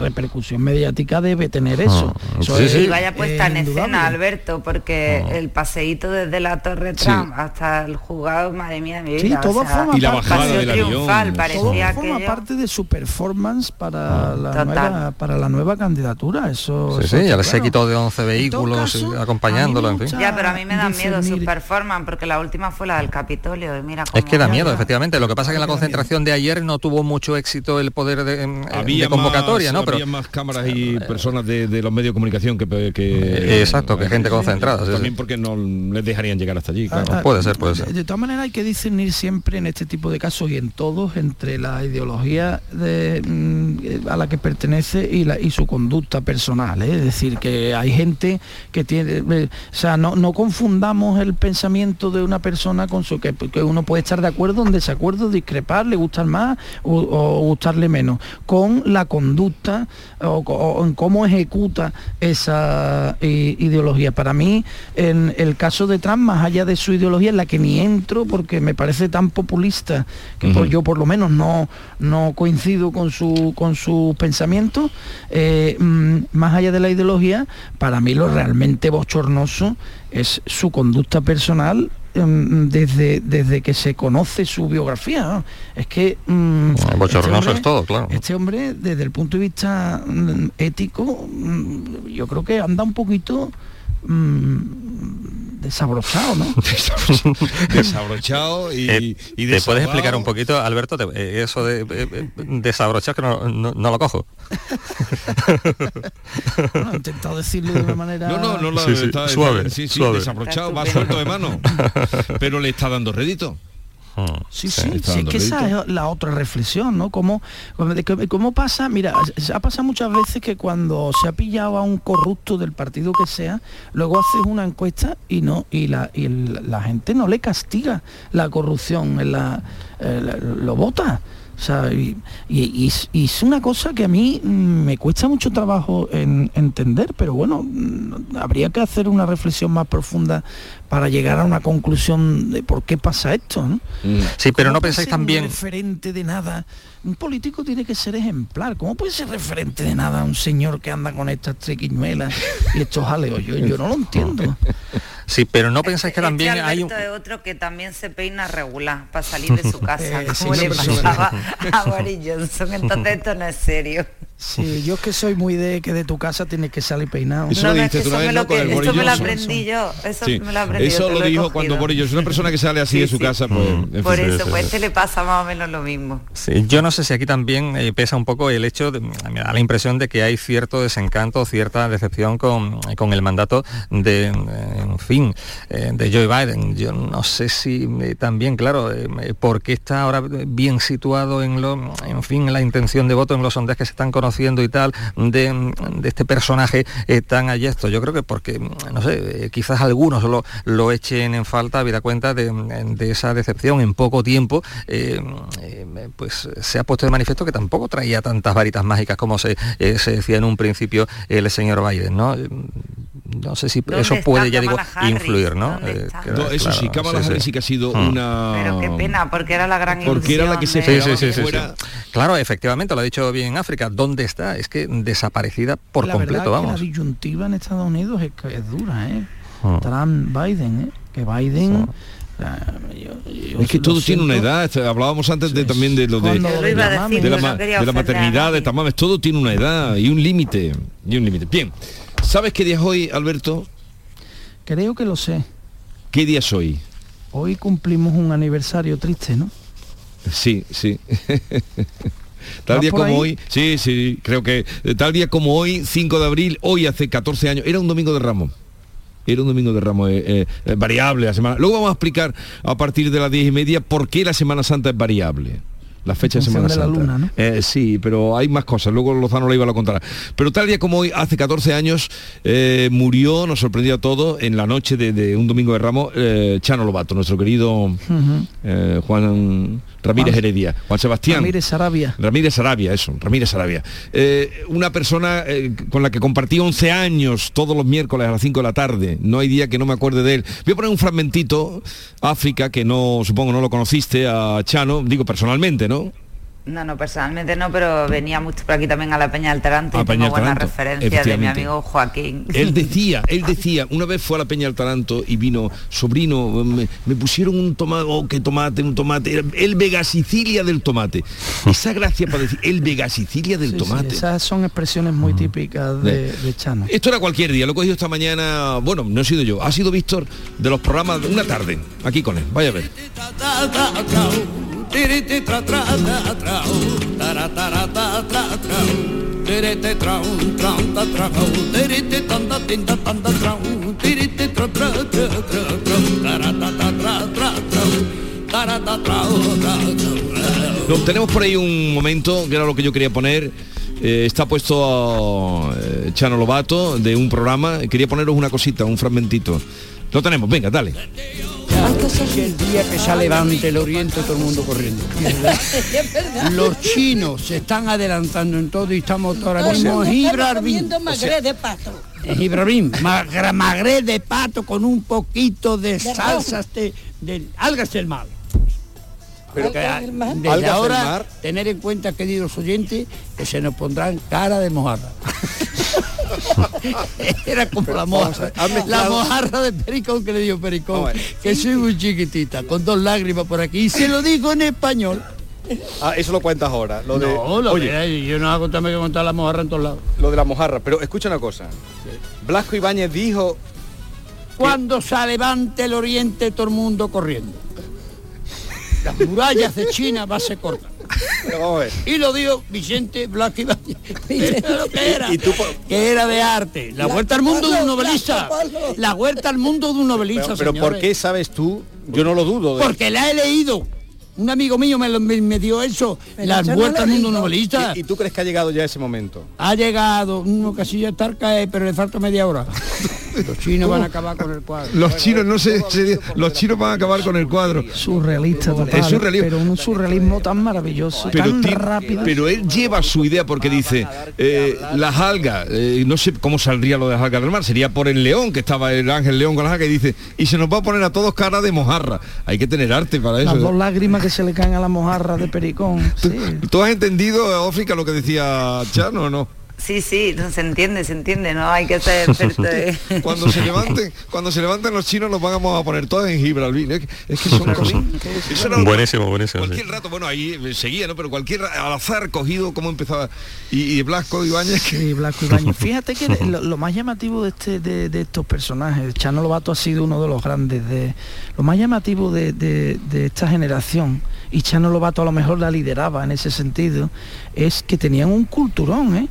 B: repercusión mediática debe tener eso.
H: Ajá.
B: Eso
H: Sí,
B: es,
H: sí.
C: Y vaya puesta
B: eh,
C: en
B: indudable.
C: escena, Alberto, porque el paseíto desde la Torre
A: Sí.
C: Trump hasta el juzgado, madre mía de mi
B: Sí,
C: vida.
B: todo
C: o sea,
B: forma
A: Y la bajada del avión.
C: triunfal,
A: Todo
B: forma parte de su performance para, la
C: Total.
B: nueva, para la nueva candidatura. Eso,
H: Sí,
B: eso
H: sí, ya se
B: claro.
H: quitó de 11 vehículos
B: caso,
H: eh, acompañándolo, en fin.
C: Ya, pero a mí me dan miedo su performance, porque la última fue la del Capitolio. Y mira
H: Es
C: cómo-
H: que da miedo, efectivamente. Lo que pasa es que en la concentración de ayer no tuvo mucho éxito el poder de, em,
A: Había
H: de convocatoria,
A: más,
H: ¿no? Pero
A: había más cámaras y personas de, de los medios de comunicación que... que
H: Eh, exacto, que gente concentrada, sí,
A: También
H: sí.
A: porque no les dejarían llegar hasta allí, claro.
B: Ah,
H: puede ser, puede
B: de-
H: ser.
B: De, todas maneras hay que discernir siempre en este tipo de casos y en todos entre la ideología de, mm, a la que pertenece y, la, y su conducta personal. ¿eh? Es decir, que hay gente que tiene... eh, o sea, no, no confundamos el pensamiento de una persona con su... Que, que uno puede estar de acuerdo, en desacuerdo, discrepar, le gustar más o, o gustarle menos, con la conducta o, o en cómo ejecuta esa eh, ideología. Para mí, en el caso de Trump, más allá de su ideología, en la que ni entro porque me parece tan populista que por- yo por lo menos no, no coincido con su con sus pensamientos, eh, mm, más allá de la ideología, para mí lo realmente bochornoso es su conducta personal em, desde, desde que se conoce su biografía. ¿no? Es que... mm,
H: bochornoso
B: este hombre-
H: es todo, claro.
B: Este hombre, desde el punto de vista mm, ético, mm, yo creo que anda un poquito mm, desabrochado, ¿no?
A: desabrochado y,
H: Eh,
A: y
H: ¿Te puedes explicar un poquito, Alberto, te- eh, eso de eh, eh, desabrochar que no, no- no lo cojo?
B: Bueno, he intentado decirlo de una manera...
A: No, no, no la
H: Sí, sí,
A: está,
H: suave,
A: sí, sí,
H: suave.
A: desabrochado, va suelto de mano. Pero le está dando rédito.
B: Sí,
A: Sí,
B: sí,
A: está
B: sí, es que esa es la otra reflexión, ¿no? Cómo, cómo- pasa, mira, ha pasado muchas veces que cuando se ha pillado a un corrupto del partido que sea, luego haces una encuesta y no y la, y el- la gente no le castiga la corrupción, en la, eh, la- lo vota. O sea, y, y- y es- una cosa que a mí mm, me cuesta mucho trabajo en- entender, pero bueno, mm, habría que hacer una reflexión más profunda para llegar a una conclusión de por qué pasa esto, ¿no?
H: Sí, pero
B: ¿Cómo
H: no pensáis también...
B: referente de nada. Un político tiene que ser ejemplar. ¿Cómo puede ser referente de nada un señor que anda con estas triquiñuelas y estos jaleos? Yo, yo no lo entiendo.
H: Sí, pero no pensáis que
C: Este
H: también hay un...
C: Otro que también se peina regular para salir de su casa,
B: Eh,
C: como
B: sí,
C: le
B: una persona.
C: pasaba a Johnson. Entonces esto no es serio.
B: Sí, yo es que soy muy de que de tu casa tienes que salir peinado.
A: Eso lo
C: no, es
A: dijiste
C: que
A: tú una
C: eso
A: vez,
C: me
A: ¿no?
C: lo,
A: Con el
C: me aprendí yo. Eso
A: Sí,
C: me lo aprendí yo,
A: Eso lo dijo
C: cogido.
A: cuando Boris Johnson, una persona que sale así
C: Sí,
A: de su
C: sí.
A: casa, pues... en
C: Por eso, pues este le pasa más o menos lo mismo.
H: Sí, yo no sé si aquí también eh, pesa un poco el hecho, de, me da la impresión de que hay cierto desencanto, cierta decepción con, con el mandato de, eh, en fin, eh, de Joe Biden. Yo no sé si eh, también, claro, eh, por qué está ahora bien situado en lo, en fin, en la intención de voto, en los sondeos que se están conociendo y tal, de, este personaje eh, tan ayesto. Yo creo que porque, no sé, eh, quizás algunos lo, lo echen en falta, habida cuenta de, esa decepción en poco tiempo, eh, eh, pues se ha puesto de manifiesto que tampoco traía tantas varitas mágicas como se, se decía en un principio el señor Biden, ¿no? No sé si
C: ¿Dónde
H: eso puede, ya digo,
C: Harris?
H: influir, ¿no?
C: ¿Dónde
H: Eh,
C: está?
H: que-
A: No, eso sí,
H: claro,
A: Kamala Harris sí que ha sido
H: Hmm.
A: una...
C: Pero qué pena, porque era la gran
A: Porque era la que se
H: Sí, sí, sí, sí,
A: fuera-
H: sí. Claro, efectivamente, lo ha dicho bien África. ¿Dónde está? Es que desaparecida por
B: la
H: completo,
B: verdad que
H: vamos.
B: la disyuntiva en Estados Unidos es, que es dura, ¿eh?
H: Hmm.
B: Trump, Biden, ¿eh? Que Biden... yo- yo
A: Es que todo tiene una edad, hablábamos antes de, también de lo de, de la, de la maternidad, de tamames, todo tiene una edad y un límite. Y un límite. Bien, ¿sabes qué día es hoy, Alberto?
B: Creo que lo sé.
A: ¿Qué día es hoy?
B: Hoy cumplimos un aniversario triste, ¿no?
A: Sí, sí. Tal
B: ¿Va
A: día como
B: ahí?
A: hoy, sí, sí, creo que eh, tal día como hoy, 5 de abril, hoy hace 14 años, era un domingo de Ramos. Era un domingo de Ramos eh, eh, variable la semana. Luego vamos a explicar a partir de las 10 y media por qué la Semana Santa es variable. La fecha de Semana
B: de la
A: Santa.
B: luna, ¿no?
A: Eh, sí, pero hay más cosas. Luego Lozano lo iba a contar. Pero tal día como hoy, hace 14 años, eh, murió, nos sorprendió a todos, en la noche de, de un domingo de Ramos, eh, Chano Lobato, nuestro querido Juan Ramírez Heredia, Juan Sebastián.
B: Ramírez Sarabia.
A: Ramírez Arabia, eso, Ramírez Arabia. Eh, una persona eh, con la que compartí 11 años todos los miércoles a las 5 de la tarde. No hay día que no me acuerde de él. Voy a poner un fragmentito, África, que no, supongo no lo conociste, a Chano, digo personalmente, ¿no?
C: No, no, personalmente no, pero venía mucho por aquí también a la Peña del Taranto
A: A
C: y
A: Peña
C: tengo buenas
A: Taranto,
C: referencias de mi amigo Joaquín.
A: Él decía, él decía, una vez fue a la Peña del Taranto y vino, sobrino, me, me pusieron un tomate, oh, qué tomate, un tomate, el Vega Sicilia del tomate. Esa gracia para decir, el Vega Sicilia del
B: Sí, sí,
A: tomate.
B: esas son expresiones muy típicas de, de Chano.
A: Esto era cualquier día, lo he cogido esta mañana, bueno, no he sido yo, ha sido Víctor de los programas de una tarde, aquí con él, vaya a ver. No, tenemos por ahí un momento, que era lo que yo quería poner, eh, está puesto eh, Chano Lobato de un programa, quería poneros una cosita, un fragmentito. Lo tenemos, venga, dale.
M: Que el día que se levante el oriente todo el mundo corriendo. Los chinos se están adelantando en todo y estamos ahora mismo en Gibraltar. O sea,
N: de pato.
M: en Gibraltar, magra- magre de pato con un poquito de salsas de, de algas del mar. Pero que, desde ahora
N: mar.
M: tener en cuenta, queridos oyentes, que se nos pondrán cara de mojarra. Era como la
N: a
M: mojarra,
N: ver,
M: la mojarra de Pericón que le dio Pericón,
N: a ver.
M: que soy muy chiquitita, con dos lágrimas por aquí, y se lo digo en español.
O: Ah, eso lo cuentas ahora. Lo de,
M: no, lo
O: Oye,
M: de- yo no hago contarme que contar la mojarra en todos lados.
O: lo de la mojarra. Pero escucha una cosa. Blasco Ibáñez dijo
M: Cuando se levante el oriente todo el mundo corriendo. Las murallas de China va a ser corta. Y lo dijo Vicente Blasco que era. Que era de arte. La, vuelta al mundo de un novelista. La vuelta al mundo de un novelista.
O: Pero, pero ¿por qué sabes tú? Yo no lo dudo. de-
M: Porque la he leído. Un amigo mío me, lo- me- me dio eso. La
O: yo no
M: vuelta
O: lo
M: al mundo novelista.
O: ¿Y, y tú crees que ha llegado ya ese momento?
M: Ha llegado, uno casi ya está al caer, pero le falta media hora. Los chinos van a acabar con el cuadro.
A: Los chinos no sé, se- los chinos van a acabar con el cuadro.
B: Surrealista total,
A: Es surrealismo.
B: pero un surrealismo tan maravilloso,
A: Pero,
B: tan rápido.
A: pero él lleva su idea porque dice eh, las algas, eh, no sé cómo saldría lo de las algas del mar, sería por el león, que estaba el ángel león con las algas y dice, y se nos va a poner a todos cara de mojarra. Hay que tener arte para eso.
B: Las dos lágrimas que se le caen a la mojarra de pericón. Sí.
A: ¿Tú has entendido, Ófica, lo que decía Chano o no?
C: Sí, sí, no se entiende, se entiende, no hay que ser experto de...
A: Cuando se levanten, cuando se levanten los chinos los vamos a poner todos en Gibraltar. Es que, es que son cosas. era-
H: Buenísimo, buenísimo. sí.
A: Cualquier rato, bueno, ahí eh, seguía, ¿no? Pero cualquier al azar cogido, cómo empezaba. Y, y Blasco Ibáñez.
B: Sí, Blasco Ibáñez. Fíjate que lo, lo más llamativo de, este, de, de estos personajes, Chano Lobato ha sido uno de los grandes, de lo más llamativo de, de- de esta generación, y Chano Lobato a lo mejor la lideraba en ese sentido, es que tenían un culturón, ¿eh?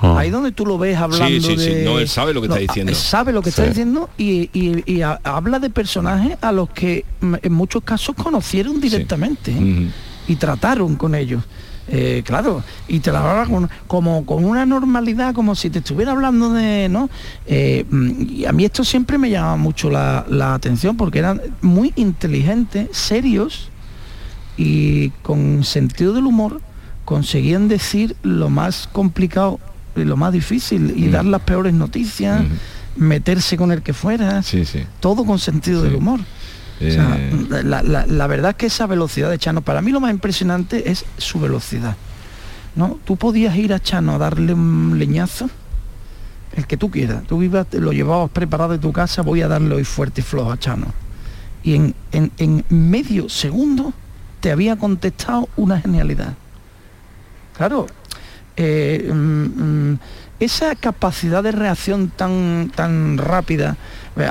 B: Ahí donde tú lo ves hablando
A: Sí, sí, sí.
B: de...
A: No, él sabe lo que está diciendo.
B: él sabe lo que está diciendo y, y- y ha- habla de personajes a los que mm, en muchos casos conocieron directamente ¿eh? y trataron con ellos. Eh, claro, y te la hablaba con, como con una normalidad, como si te estuviera hablando de, ¿no? Eh, mm, y a mí esto siempre me llama mucho la, la atención porque eran muy inteligentes, serios y con sentido del humor conseguían decir lo más complicado lo más difícil y dar las peores noticias, meterse con el que fuera, todo con sentido del humor. O sea,
A: Eh,
B: la, la- la verdad es que esa velocidad de Chano, para mí lo más impresionante es su velocidad. ¿no? Tú podías ir a Chano a darle un leñazo, el que tú quieras. Tú ibas, te lo llevabas preparado de tu casa, voy a darle hoy fuerte y flojo a Chano. Y en, en- en medio segundo te había contestado una genialidad. Claro, eh, mm, mm, esa capacidad de reacción tan, tan rápida.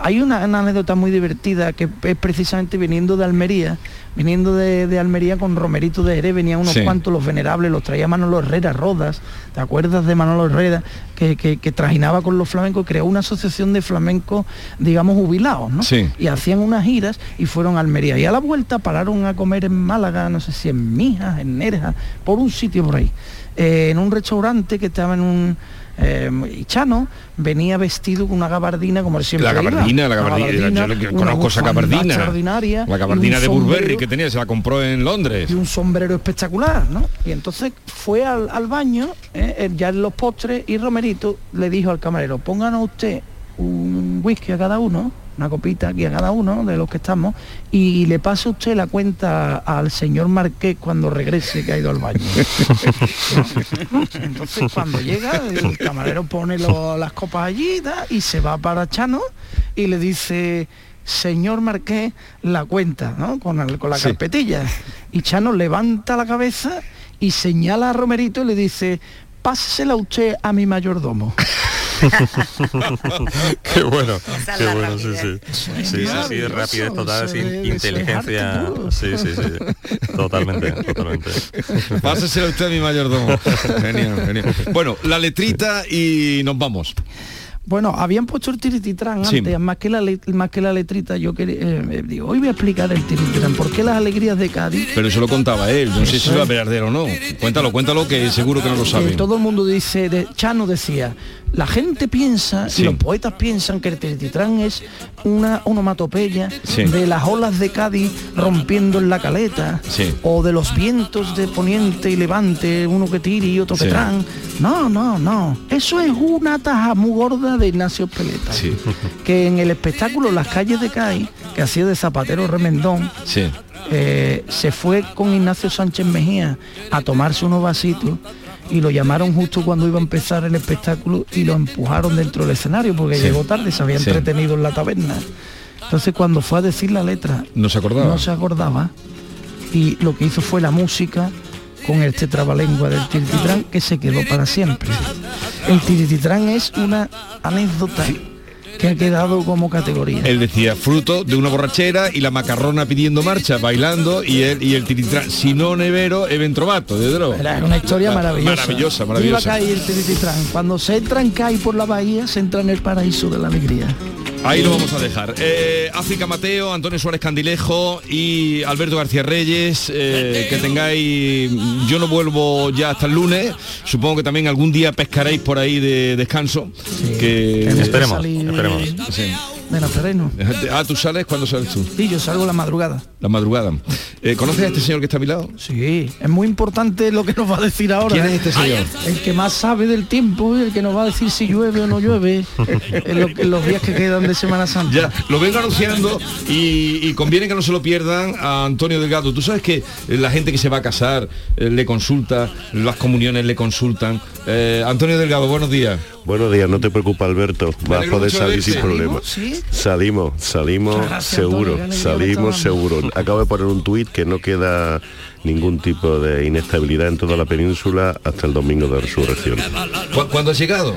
B: Hay una, una anécdota muy divertida que es precisamente viniendo de Almería, viniendo de, de Almería con Romerito de Jerez, venían unos
A: Sí.
B: cuantos los venerables, los traía Manolo Herrera Rodas, ¿te acuerdas de Manolo Herrera? Que, que- que trajinaba con los flamencos, creó una asociación de flamencos, digamos, jubilados, ¿no?
A: Sí.
B: Y hacían unas giras y fueron a Almería. Y a la vuelta pararon a comer en Málaga, no sé si en Mijas, en Nerja, por un sitio por ahí. Eh, en un restaurante que estaba en un... eh, y Chano venía vestido con una gabardina como él siempre
A: La
B: iba.
A: gabardina, la gabardina, yo le-
B: una
A: conozco esa gabardina.
B: extraordinaria
A: La gabardina de Burberry que tenía, se la compró en Londres.
B: y un sombrero espectacular, ¿no? Y entonces fue al, al baño, ¿eh? Eh, ya en los postres, y Romerito le dijo al camarero, pónganos usted un whisky a cada uno, una copita aquí a cada uno de los que estamos, y le pasa usted la cuenta al señor Marqués cuando regrese que ha ido al baño. Entonces cuando llega, el camarero pone lo- las copas allí da, y se va para Chano y le dice, señor Marqués, la cuenta, ¿no? Con, el- con la
A: Sí.
B: carpetilla. Y Chano levanta la cabeza y señala a Romerito y le dice, pásesela usted a mi mayordomo.
H: qué bueno,
B: es
H: qué
B: la
H: bueno, sí, sí. Sí, sí, sí, rapidez total, sin
B: es- es
H: inteligencia. Sí, sí, sí. Totalmente, totalmente.
A: Pásesela usted mi mayordomo. genial, genial. Bueno, la letrita y nos vamos.
B: Bueno, habían puesto el tirititrán
A: Sí.
B: antes, más que la más que la letrita, yo quería, eh, digo, hoy voy a explicar el tirititrán, ¿por qué las alegrías de Cádiz?
A: Pero eso lo contaba él. No sé si lo va a perder o no. Cuéntalo, cuéntalo que seguro que no lo
B: Eh,
A: saben.
B: todo el mundo dice, de, Chano decía, la gente piensa,
A: Sí.
B: y los poetas piensan que el tirititrán es una onomatopeya
A: Sí.
B: de las olas de Cádiz rompiendo en la caleta,
A: Sí.
B: o de los vientos de poniente y levante, uno que tire y otro que tran. No, no, no. Eso es una taja muy gorda de Ignacio Peleta. Que en el espectáculo Las calles de Cádiz, que hacía de Zapatero Remendón, eh, se fue con Ignacio Sánchez Mejía a tomarse unos vasitos y lo llamaron justo cuando iba a empezar el espectáculo y lo empujaron dentro del escenario porque
A: Sí.
B: llegó tarde, se había
A: Sí.
B: entretenido en la taberna. Entonces cuando fue a decir la letra,
A: No se acordaba.
B: no se acordaba y lo que hizo fue la música con este trabalengua del tirititrán que se quedó para siempre. El tirititrán es una anécdota que ha quedado como categoría.
A: Él decía, fruto de una borrachera y la macarrona pidiendo marcha, bailando, y el, y el tiritrán, si no nevero, eventrovato, de droga.
B: Era una historia maravillosa.
A: Maravillosa, maravillosa.
B: Iba a caer el. Cuando se entra en CAI por la bahía, se entra en el paraíso de la alegría.
A: Ahí lo vamos a dejar. Eh, África Mateo, Antonio Suárez Candilejo y Alberto García Reyes, eh, que tengáis, yo no vuelvo ya hasta el lunes, supongo que también algún día pescaréis por ahí de descanso. Que,
H: Esperemos, esperemos.
A: Sí.
B: De Nazareno.
A: Ah, tú sales cuando sales tú.
B: Sí, yo salgo la madrugada.
A: La madrugada. Eh, ¿Conoces a este señor que está a mi lado?
B: Sí, es muy importante lo que nos va a decir ahora.
A: ¿Quién es
B: ¿eh?
A: este señor?
B: El que más sabe del tiempo, el que nos va a decir si llueve o no llueve en, lo- en los días que quedan de Semana Santa.
A: Ya, lo vengo anunciando y, y conviene que no se lo pierdan a Antonio Delgado. Tú sabes que la gente que se va a casar eh, le consulta, las comuniones le consultan. Eh, Antonio Delgado, buenos días.
P: Buenos días, no te preocupes Alberto, vas a poder salir sin
A: verte.
P: problema.
A: ¿Sí?
P: Salimos, salimos
A: gracias,
P: seguro,
A: Antonio,
P: salimos seguro. Acabo de poner un tuit que no queda ningún tipo de inestabilidad en toda la península hasta el domingo de resurrección.
A: ¿Cu- ¿Cuándo has llegado?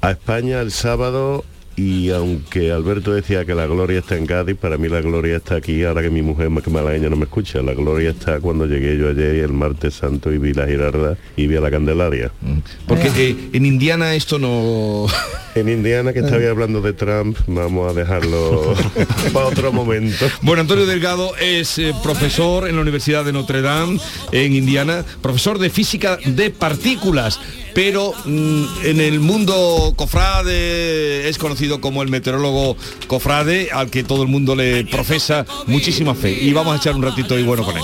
P: A España el sábado y aunque Alberto decía que la gloria está en Cádiz, para mí la gloria está aquí, ahora que mi mujer más que malagueña no me escucha, la gloria está cuando llegué yo ayer el martes santo y vi la Girarda y vi a la Candelaria.
A: Porque eh, en Indiana esto no...
P: En Indiana, que estaba hablando de Trump, vamos a dejarlo para otro momento.
A: Bueno, Antonio Delgado es eh, profesor en la Universidad de Notre Dame, en Indiana, profesor de física de partículas, pero mm, en el mundo cofrade es conocido como el meteorólogo cofrade, al que todo el mundo le profesa muchísima fe. Y vamos a echar un ratito y bueno con él.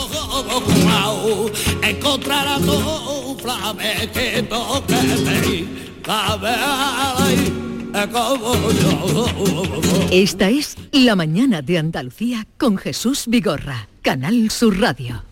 D: Esta es La mañana de Andalucía con Jesús Vigorra, Canal Sur Radio.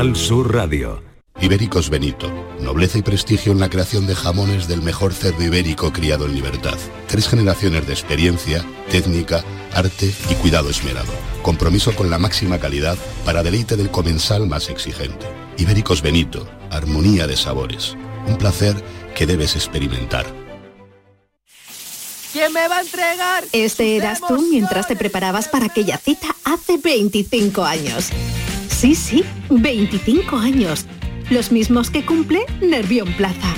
N: Canal Sur Radio.
Q: Ibéricos Benito. Nobleza y prestigio en la creación de jamones del mejor cerdo ibérico criado en libertad. Tres generaciones de experiencia, técnica, arte y cuidado esmerado. Compromiso con la máxima calidad para deleite del comensal más exigente. Ibéricos Benito. Armonía de sabores. Un placer que debes experimentar.
R: ¿Quién me va a entregar?
S: Este eras tú mientras te preparabas para aquella cita hace 25 años. Sí, sí, 25 años. Los mismos que cumple Nervión Plaza.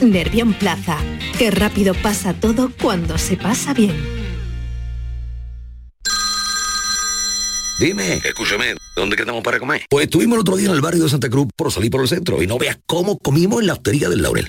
S: Nervión Plaza. Qué rápido pasa todo cuando se pasa bien.
T: Dime, escúchame, ¿dónde quedamos para comer? Pues estuvimos el otro día en el barrio de Santa Cruz por salir por el centro y no veas cómo comimos en la hostería del Laurel.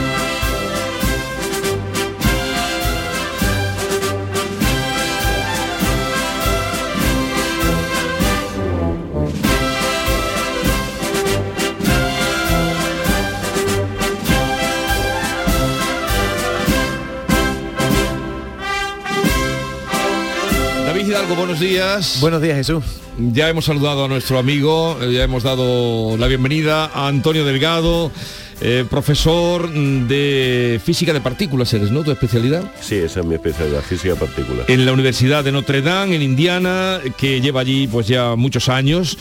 A: Buenos días.
U: Buenos días, Jesús.
A: Ya hemos saludado a nuestro amigo, eh, ya hemos dado la bienvenida a Antonio Delgado, eh, profesor de física de partículas, ¿eres, no? ¿Tu especialidad?
P: Sí, esa es mi especialidad, física particular.
A: En la Universidad de Notre Dame, en Indiana, que lleva allí pues ya muchos años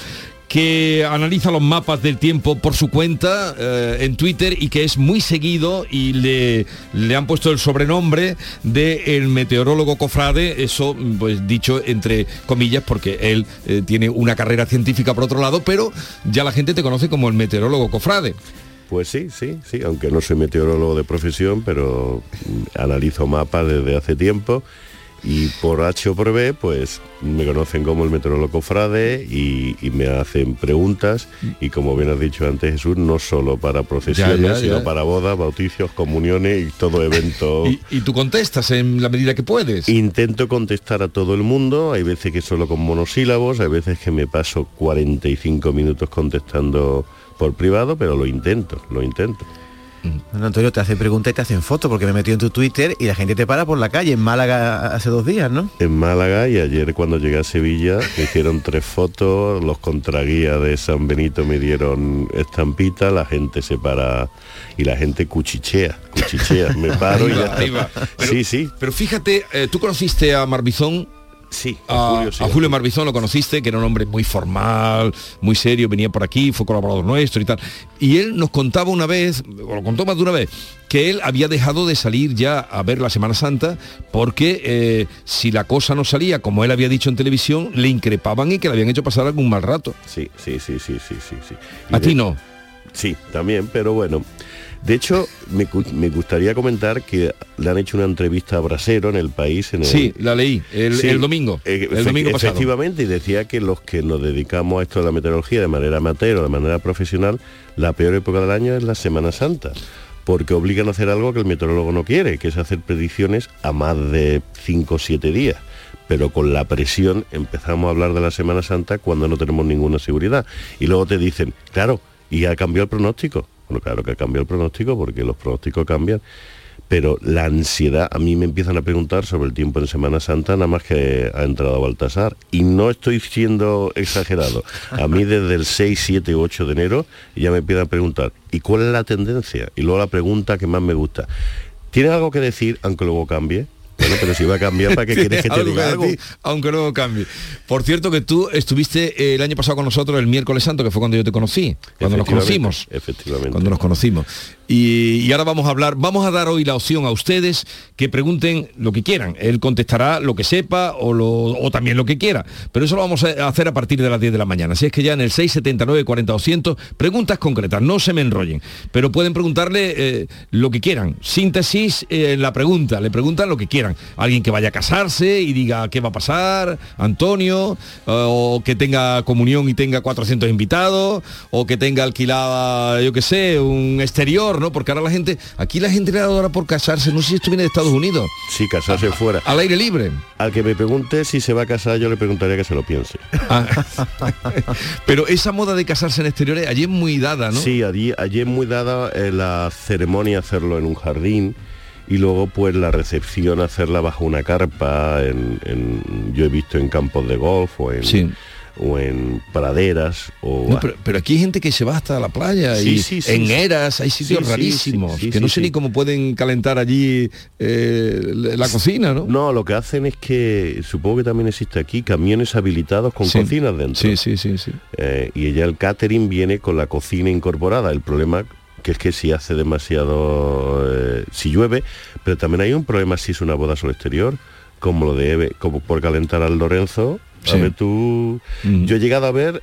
A: que analiza los mapas del tiempo por su cuenta eh, en Twitter y que es muy seguido y le, le han puesto el sobrenombre de el meteorólogo cofrade, eso pues dicho entre comillas porque él eh, tiene una carrera científica por otro lado, pero ya la gente te conoce como el meteorólogo cofrade.
P: Pues sí, sí, sí, aunque no soy meteorólogo de profesión, pero analizo mapas desde hace tiempo y por H o por B, pues me conocen como el meteorólogo Frade y, y me hacen preguntas y como bien has dicho antes Jesús, no solo para procesiones,
A: Ya, ya,
P: sino para bodas, bauticios, comuniones y todo evento.
A: Y, y tú contestas en la medida que puedes.
P: Intento contestar a todo el mundo, hay veces que solo con monosílabos, hay veces que me paso 45 minutos contestando por privado, pero lo intento, lo intento.
U: Bueno, Antonio, te hacen preguntas y te hacen fotos porque me metí en tu Twitter y la gente te para por la calle en Málaga hace dos días, ¿no?
P: En Málaga y ayer cuando llegué a Sevilla me hicieron tres fotos, los contraguías de San Benito me dieron estampita, la gente se para y la gente cuchichea, cuchichea, me paro y ya está.
A: Pero-
P: sí, sí.
A: Pero fíjate, eh, tú conociste a Marbizón.
P: Sí,
A: a,
P: Julio, sí.
A: a Julio Marbizón lo conociste, que era un hombre muy formal, muy serio, venía por aquí, fue colaborador nuestro y tal. Y él nos contaba una vez, o lo contó más de una vez, que él había dejado de salir ya a ver la Semana Santa porque eh, si la cosa no salía como él había dicho en televisión, le increpaban y que le habían hecho pasar algún mal rato.
P: Sí, sí, sí, sí, sí, sí. sí. Y
A: A
P: de-
A: ti no.
P: Sí, también, pero bueno. De hecho, me, gu- me gustaría comentar que le han hecho una entrevista a Brasero en el país. En el,
A: Sí, la leí el,
P: Sí,
A: el domingo.
P: eh,
A: el domingo pasado.
P: Efectivamente, y decía que los que nos dedicamos a esto de la meteorología de manera amateur o de manera profesional, la peor época del año es la Semana Santa, porque obligan a hacer algo que el meteorólogo no quiere, que es hacer predicciones a más de 5 o 7 días. Pero con la presión empezamos a hablar de la Semana Santa cuando no tenemos ninguna seguridad. Y luego te dicen, claro, y ha cambiado el pronóstico. Bueno, claro que ha cambiado el pronóstico porque los pronósticos cambian pero la ansiedad, a mí me empiezan a preguntar sobre el tiempo en Semana Santa, nada más que ha entrado Baltasar. Y no estoy siendo exagerado. A mí desde el 6, 7, 8 de enero ya me empiezan a preguntar, ¿y cuál es la tendencia? Y luego la pregunta que más me gusta, ¿tiene algo que decir aunque luego cambie? Bueno, pero si va a cambiar, ¿para qué quieres que te diga algo?
A: aunque luego cambie. Por cierto que tú estuviste eh, el año pasado con nosotros el miércoles santo, que fue cuando yo te conocí, cuando nos conocimos.
P: Efectivamente.
A: Cuando nos conocimos. Y, y ahora vamos a hablar, vamos a dar hoy la opción a ustedes que pregunten lo que quieran. Él contestará lo que sepa o, lo, o también lo que quiera. Pero eso lo vamos a hacer a partir de las 10 de la mañana. Así es que ya en el 679 40 200 preguntas concretas, no se me enrollen. Pero pueden preguntarle eh, lo que quieran. Síntesis eh, en la pregunta, le preguntan lo que quieran. Alguien que vaya a casarse y diga qué va a pasar, Antonio, eh, o que tenga comunión y tenga 400 invitados, o que tenga alquilada, yo qué sé, un exterior, ¿no? Porque ahora la gente, aquí la gente le da ahora por casarse, no sé si esto viene de Estados Unidos.
P: Sí, casarse fuera.
A: Al aire libre.
P: Al que me pregunte si se va a casar, yo le preguntaría que se lo piense.
A: Ah. Pero esa moda de casarse en exteriores allí es muy dada, ¿no?
P: Sí, allí, allí es muy dada eh, la ceremonia hacerlo en un jardín y luego pues la recepción hacerla bajo una carpa, en, en- yo he visto en campos de golf o en,
A: Sí.
P: o en praderas o
A: No, pero, pero aquí hay gente que se va hasta la playa
P: Sí,
A: y
P: sí, sí,
A: en. Eras hay sitios rarísimos que no sé ni cómo pueden calentar allí eh, la cocina, ¿no?
P: No, lo que hacen es que, supongo que también existe aquí, camiones habilitados con cocinas dentro.
A: Sí, sí, sí, sí.
P: Eh, y ya el catering viene con la cocina incorporada. El problema, que es que si hace demasiado, eh, si llueve, pero también hay un problema si es una boda sol exterior, como lo de Eve, como por calentar al Lorenzo. A
A: Sí.
P: ver, tú,
A: Mm.
P: yo he llegado a ver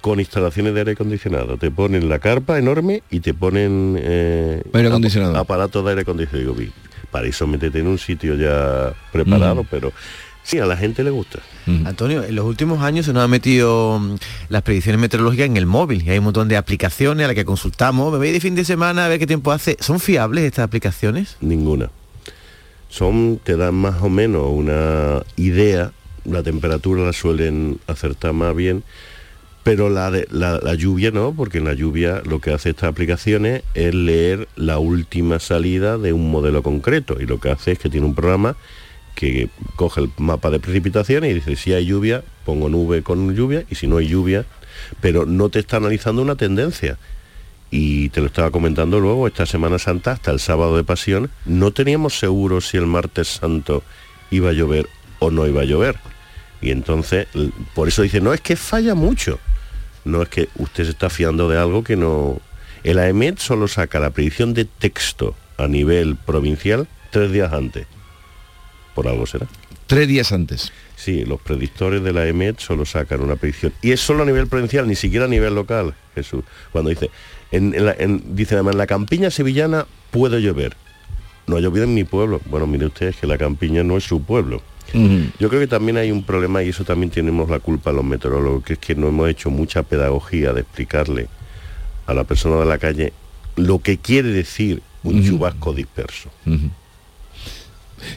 P: con instalaciones de aire acondicionado, te ponen la carpa enorme y te ponen eh,
A: Aire acondicionado.
P: ap- aparatos de aire acondicionado. Digo, "Vi, para eso métete en un sitio ya preparado,
A: Mm.
P: pero sí, a la gente le gusta.
U: Antonio, en los últimos años se nos han metido mm, las predicciones meteorológicas en el móvil y hay un montón de aplicaciones a las que consultamos. Me voy de fin de semana a ver qué tiempo hace. ¿Son fiables estas aplicaciones?
P: Ninguna. Son, te dan más o menos una idea, la temperatura la suelen acertar más bien, pero la, de, la, la lluvia no, porque en la lluvia lo que hace estas aplicaciones es leer la última salida de un modelo concreto y lo que hace es que tiene un programa que coge el mapa de precipitaciones y dice si hay lluvia, pongo nube con lluvia y si no hay lluvia, pero no te está analizando una tendencia. Y te lo estaba comentando luego, esta Semana Santa, hasta el sábado de Pasión, no teníamos seguro si el martes santo iba a llover o no iba a llover. Y entonces, por eso dice, no, es que falla mucho. No es que usted se está fiando de algo que no... El AEMET solo saca la predicción de texto a nivel provincial tres días antes. Por algo será.
A: Tres días antes.
P: Sí, los predictores de la EMET solo sacan una predicción. Y es solo a nivel provincial, ni siquiera a nivel local, Jesús. Cuando dice, en, en la, en- dice además, en la campiña sevillana puede llover. No ha llovido en mi pueblo. Bueno, mire usted, es que la campiña no es su pueblo. Yo creo que también hay un problema y eso también tenemos la culpa los meteorólogos, que es que no hemos hecho mucha pedagogía de explicarle a la persona de la calle lo que quiere decir un chubasco disperso.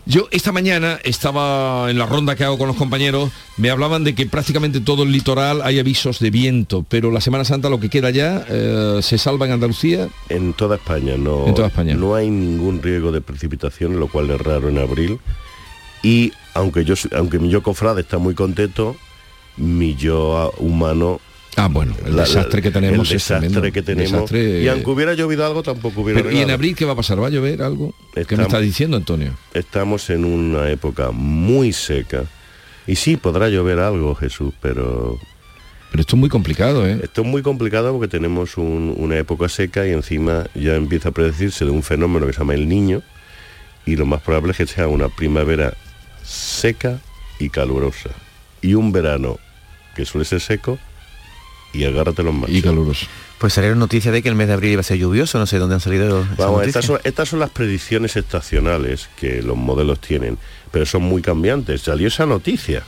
A: Yo esta mañana estaba en la ronda que hago con los compañeros, me hablaban de que prácticamente todo el litoral hay avisos de viento, pero la Semana Santa lo que queda ya eh, se salva en Andalucía.
P: En toda España no,
A: En toda España.
P: no hay ningún riesgo de precipitación, lo cual es raro en abril. Y aunque yo aunque mi yo cofrade está muy contento, mi yo humano
A: Ah, bueno, el desastre que tenemos
P: el
A: es tremendo.
P: desastre que tenemos
A: Desastre,
P: y
A: eh,
P: aunque hubiera llovido algo tampoco hubiera
A: Pero, ¿Y en abril qué va a pasar? ¿Va a llover algo? ¿Qué me
P: Estamos-
A: está diciendo Antonio?
P: estamos en una época muy seca y sí podrá llover algo Jesús pero
A: pero esto es muy complicado ¿eh?
P: esto es muy complicado porque tenemos un- una época seca y encima ya empieza a predecirse de un fenómeno que se llama el niño y lo más probable es que sea una primavera seca y calurosa y un verano que suele ser seco y agárrate los machos.
A: Y caluroso.
U: Pues salieron noticias de que el mes de abril iba a ser lluvioso, no sé dónde han salido esas
P: Vamos, estas son, estas son las predicciones estacionales que los modelos tienen, pero son muy cambiantes. Salió esa noticia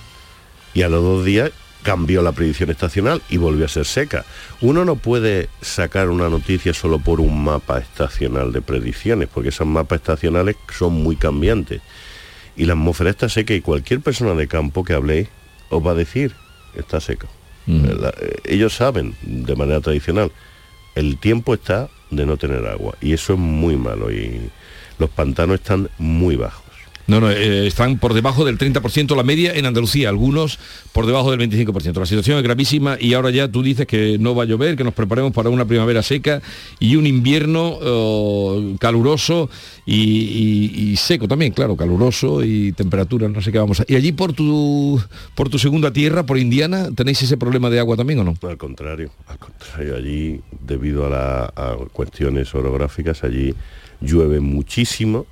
P: y a los dos días cambió la predicción estacional y volvió a ser seca. Uno no puede sacar una noticia solo por un mapa estacional de predicciones, porque esos mapas estacionales son muy cambiantes. Y la atmósfera está seca y cualquier persona de campo que habléis os va a decir, está seco. Eh, ellos saben de manera tradicional, el tiempo está de no tener agua y eso es muy malo y los pantanos están muy bajos.
A: No, no, eh, están por debajo del 30% la media en Andalucía, algunos por debajo del 25%. La situación es gravísima y ahora ya tú dices que no va a llover, que nos preparemos para una primavera seca y un invierno eh, caluroso y, seco también, claro, caluroso y temperaturas, no sé qué vamos a... ¿Y allí por tu, por tu segunda tierra, por Indiana, tenéis ese problema de agua también o no?
P: Al contrario, al contrario, allí debido a, a cuestiones orográficas, allí llueve muchísimo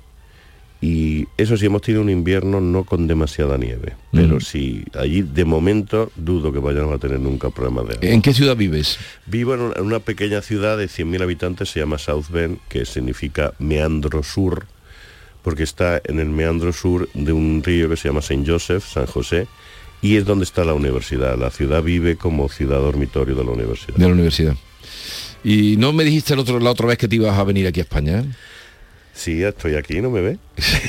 P: y eso sí hemos tenido un invierno no con demasiada nieve, pero
A: Mm.
P: sí, allí de momento dudo que vayamos a tener nunca problemas de agua.
A: ¿En qué ciudad vives?
P: Vivo en una, en una pequeña ciudad de 100.000 habitantes, se llama South Bend, que significa meandro sur, porque está en el meandro sur de un río que se llama Saint Joseph, San José, y es donde está la universidad. La ciudad vive como ciudad dormitorio de la universidad.
A: De la universidad. Y no me dijiste el otro, la otra vez que te ibas a venir aquí a España. ¿eh?
P: Sí, estoy aquí, ¿no me ve?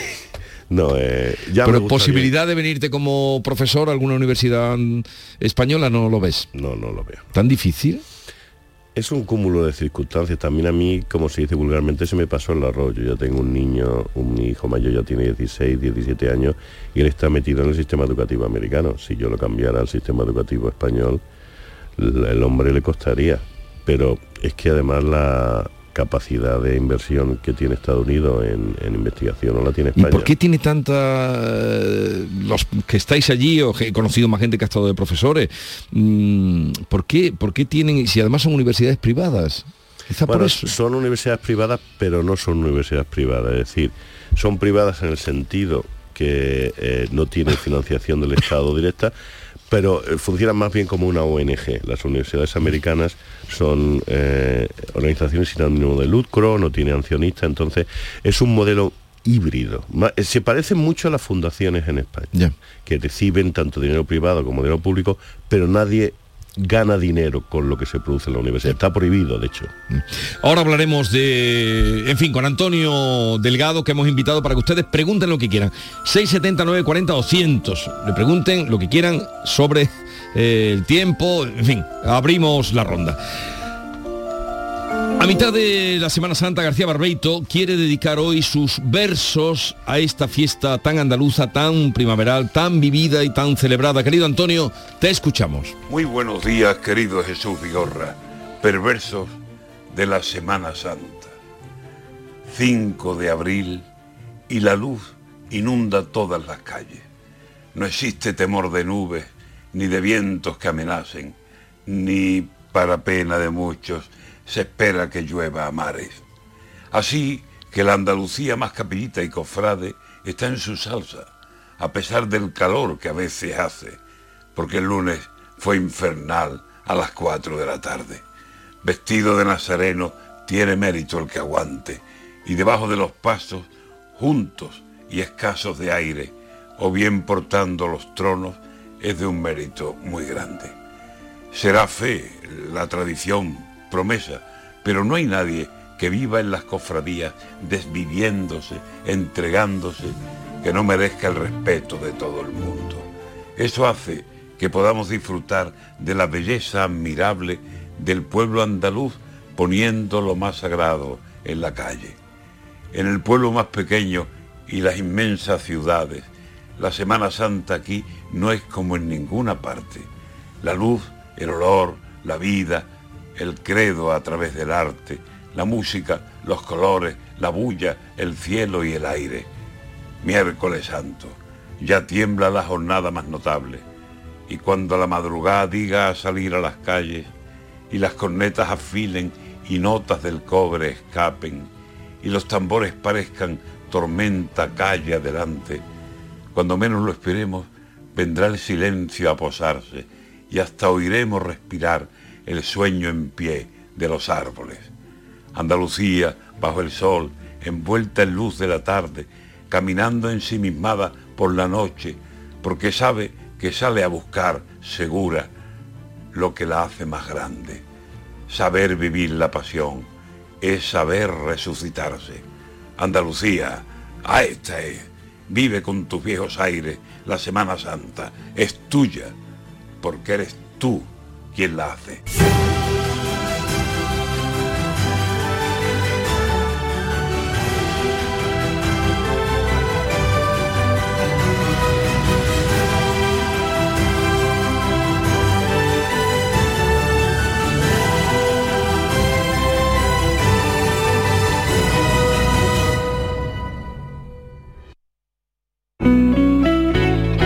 P: no, eh, ya
A: Pero posibilidad de venirte como profesor a alguna universidad española no lo ves.
P: No, no lo veo.
A: ¿Tan difícil?
P: Es un cúmulo de circunstancias. También a mí, como se dice vulgarmente, se me pasó el arroz. Yo ya tengo un niño, un hijo mayor ya tiene 16, 17 años y él está metido en el sistema educativo americano. Si yo lo cambiara al sistema educativo español, el hombre le costaría. Pero es que además la capacidad de inversión que tiene Estados Unidos en, en investigación no la tiene
A: ¿Y
P: España.
A: por qué tiene tanta... eh, los que estáis allí, o que he conocido más gente que ha estado de profesores, mm, ¿por, qué, ¿por qué tienen, si además son universidades privadas?
P: Bueno, son universidades privadas, pero no son universidades privadas. Es decir, son privadas en el sentido que eh, no tienen financiación del Estado directa, pero eh, funcionan más bien como una ONG. Las universidades americanas son eh, organizaciones sin ánimo de lucro, no tienen accionistas, entonces es un modelo híbrido. Eh, Se parecen mucho a las fundaciones en España, que reciben tanto dinero privado como dinero público, pero nadie gana dinero con lo que se produce en la universidad. Está prohibido, de hecho.
A: Ahora hablaremos de, en fin, con Antonio Delgado, que hemos invitado para que ustedes pregunten lo que quieran. 679 40 200. Le pregunten lo que quieran sobre eh, el tiempo, en fin, abrimos la ronda. A mitad de la Semana Santa, García Barbeito quiere dedicar hoy sus versos a esta fiesta tan andaluza, tan primaveral, tan vivida y tan celebrada. Querido Antonio, te escuchamos.
V: Muy buenos días, querido Jesús Vigorra, perversos de la Semana Santa. 5 de abril y la luz inunda todas las calles. No existe temor de nubes, ni de vientos que amenacen, ni para pena de muchos se espera que llueva a mares. Así que la Andalucía más capillita y cofrade está en su salsa, a pesar del calor que a veces hace, porque el lunes fue infernal a las 4 de la tarde. Vestido de nazareno tiene mérito el que aguante, y debajo de los pasos, juntos y escasos de aire, o bien portando los tronos, es de un mérito muy grande. Será fe, la tradición, promesa, pero no hay nadie que viva en las cofradías desviviéndose, entregándose, que no merezca el respeto de todo el mundo. Eso hace que podamos disfrutar de la belleza admirable del pueblo andaluz poniendo lo más sagrado en la calle. En el pueblo más pequeño y las inmensas ciudades, la Semana Santa aquí no es como en ninguna parte. La luz, el olor, la vida, el credo a través del arte, la música, los colores, la bulla, el cielo y el aire. Miércoles Santo, ya tiembla la jornada más notable, y cuando la madrugada diga a salir a las calles, y las cornetas afilen y notas del cobre escapen, y los tambores parezcan tormenta calle adelante, cuando menos lo esperemos, vendrá el silencio a posarse, y hasta oiremos respirar el sueño en pie de los árboles. Andalucía, bajo el sol, envuelta en luz de la tarde, caminando ensimismada por la noche, porque sabe que sale a buscar, segura, lo que la hace más grande. Saber vivir la pasión es saber resucitarse. Andalucía, a esta es, vive con tus viejos aires la Semana Santa, es tuya, porque eres tú quien la hace.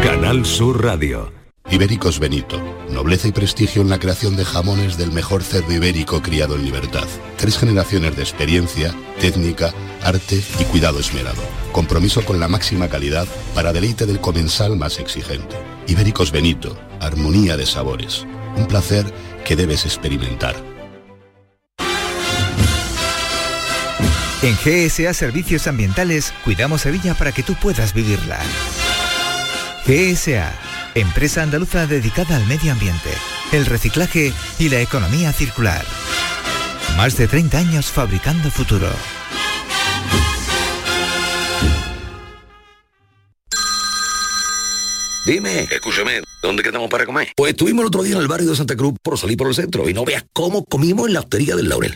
N: Canal Sur Radio.
Q: Ibéricos Benito. Nobleza y prestigio en la creación de jamones del mejor cerdo ibérico criado en libertad. Tres generaciones de experiencia, técnica, arte y cuidado esmerado. Compromiso con la máxima calidad para deleite del comensal más exigente. Ibéricos Benito. Armonía de sabores. Un placer que debes experimentar.
W: En GSA Servicios Ambientales cuidamos Sevilla para que tú puedas vivirla. GSA, empresa andaluza dedicada al medio ambiente, el reciclaje y la economía circular. Más de 30 años fabricando futuro.
T: Dime, escúchame, ¿dónde quedamos para comer? Pues estuvimos el otro día en el barrio de Santa Cruz por salir por el centro y no veas cómo comimos en la hostería del Laurel.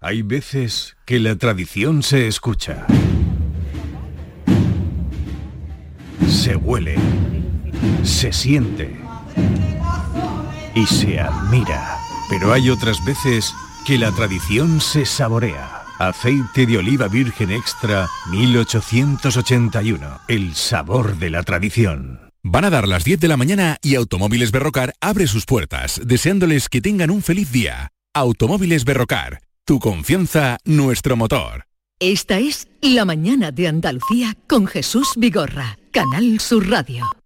X: Hay veces que la tradición se escucha. Se huele. Se siente. Y se admira. Pero hay otras veces que la tradición se saborea. Aceite de oliva virgen extra 1881. El sabor de la tradición.
Y: Van a dar las 10 de la mañana y Automóviles Berrocar abre sus puertas, deseándoles que tengan un feliz día. Automóviles Berrocar, tu confianza, nuestro motor.
D: Esta es La mañana de Andalucía con Jesús Vigorra, Canal Sur Radio.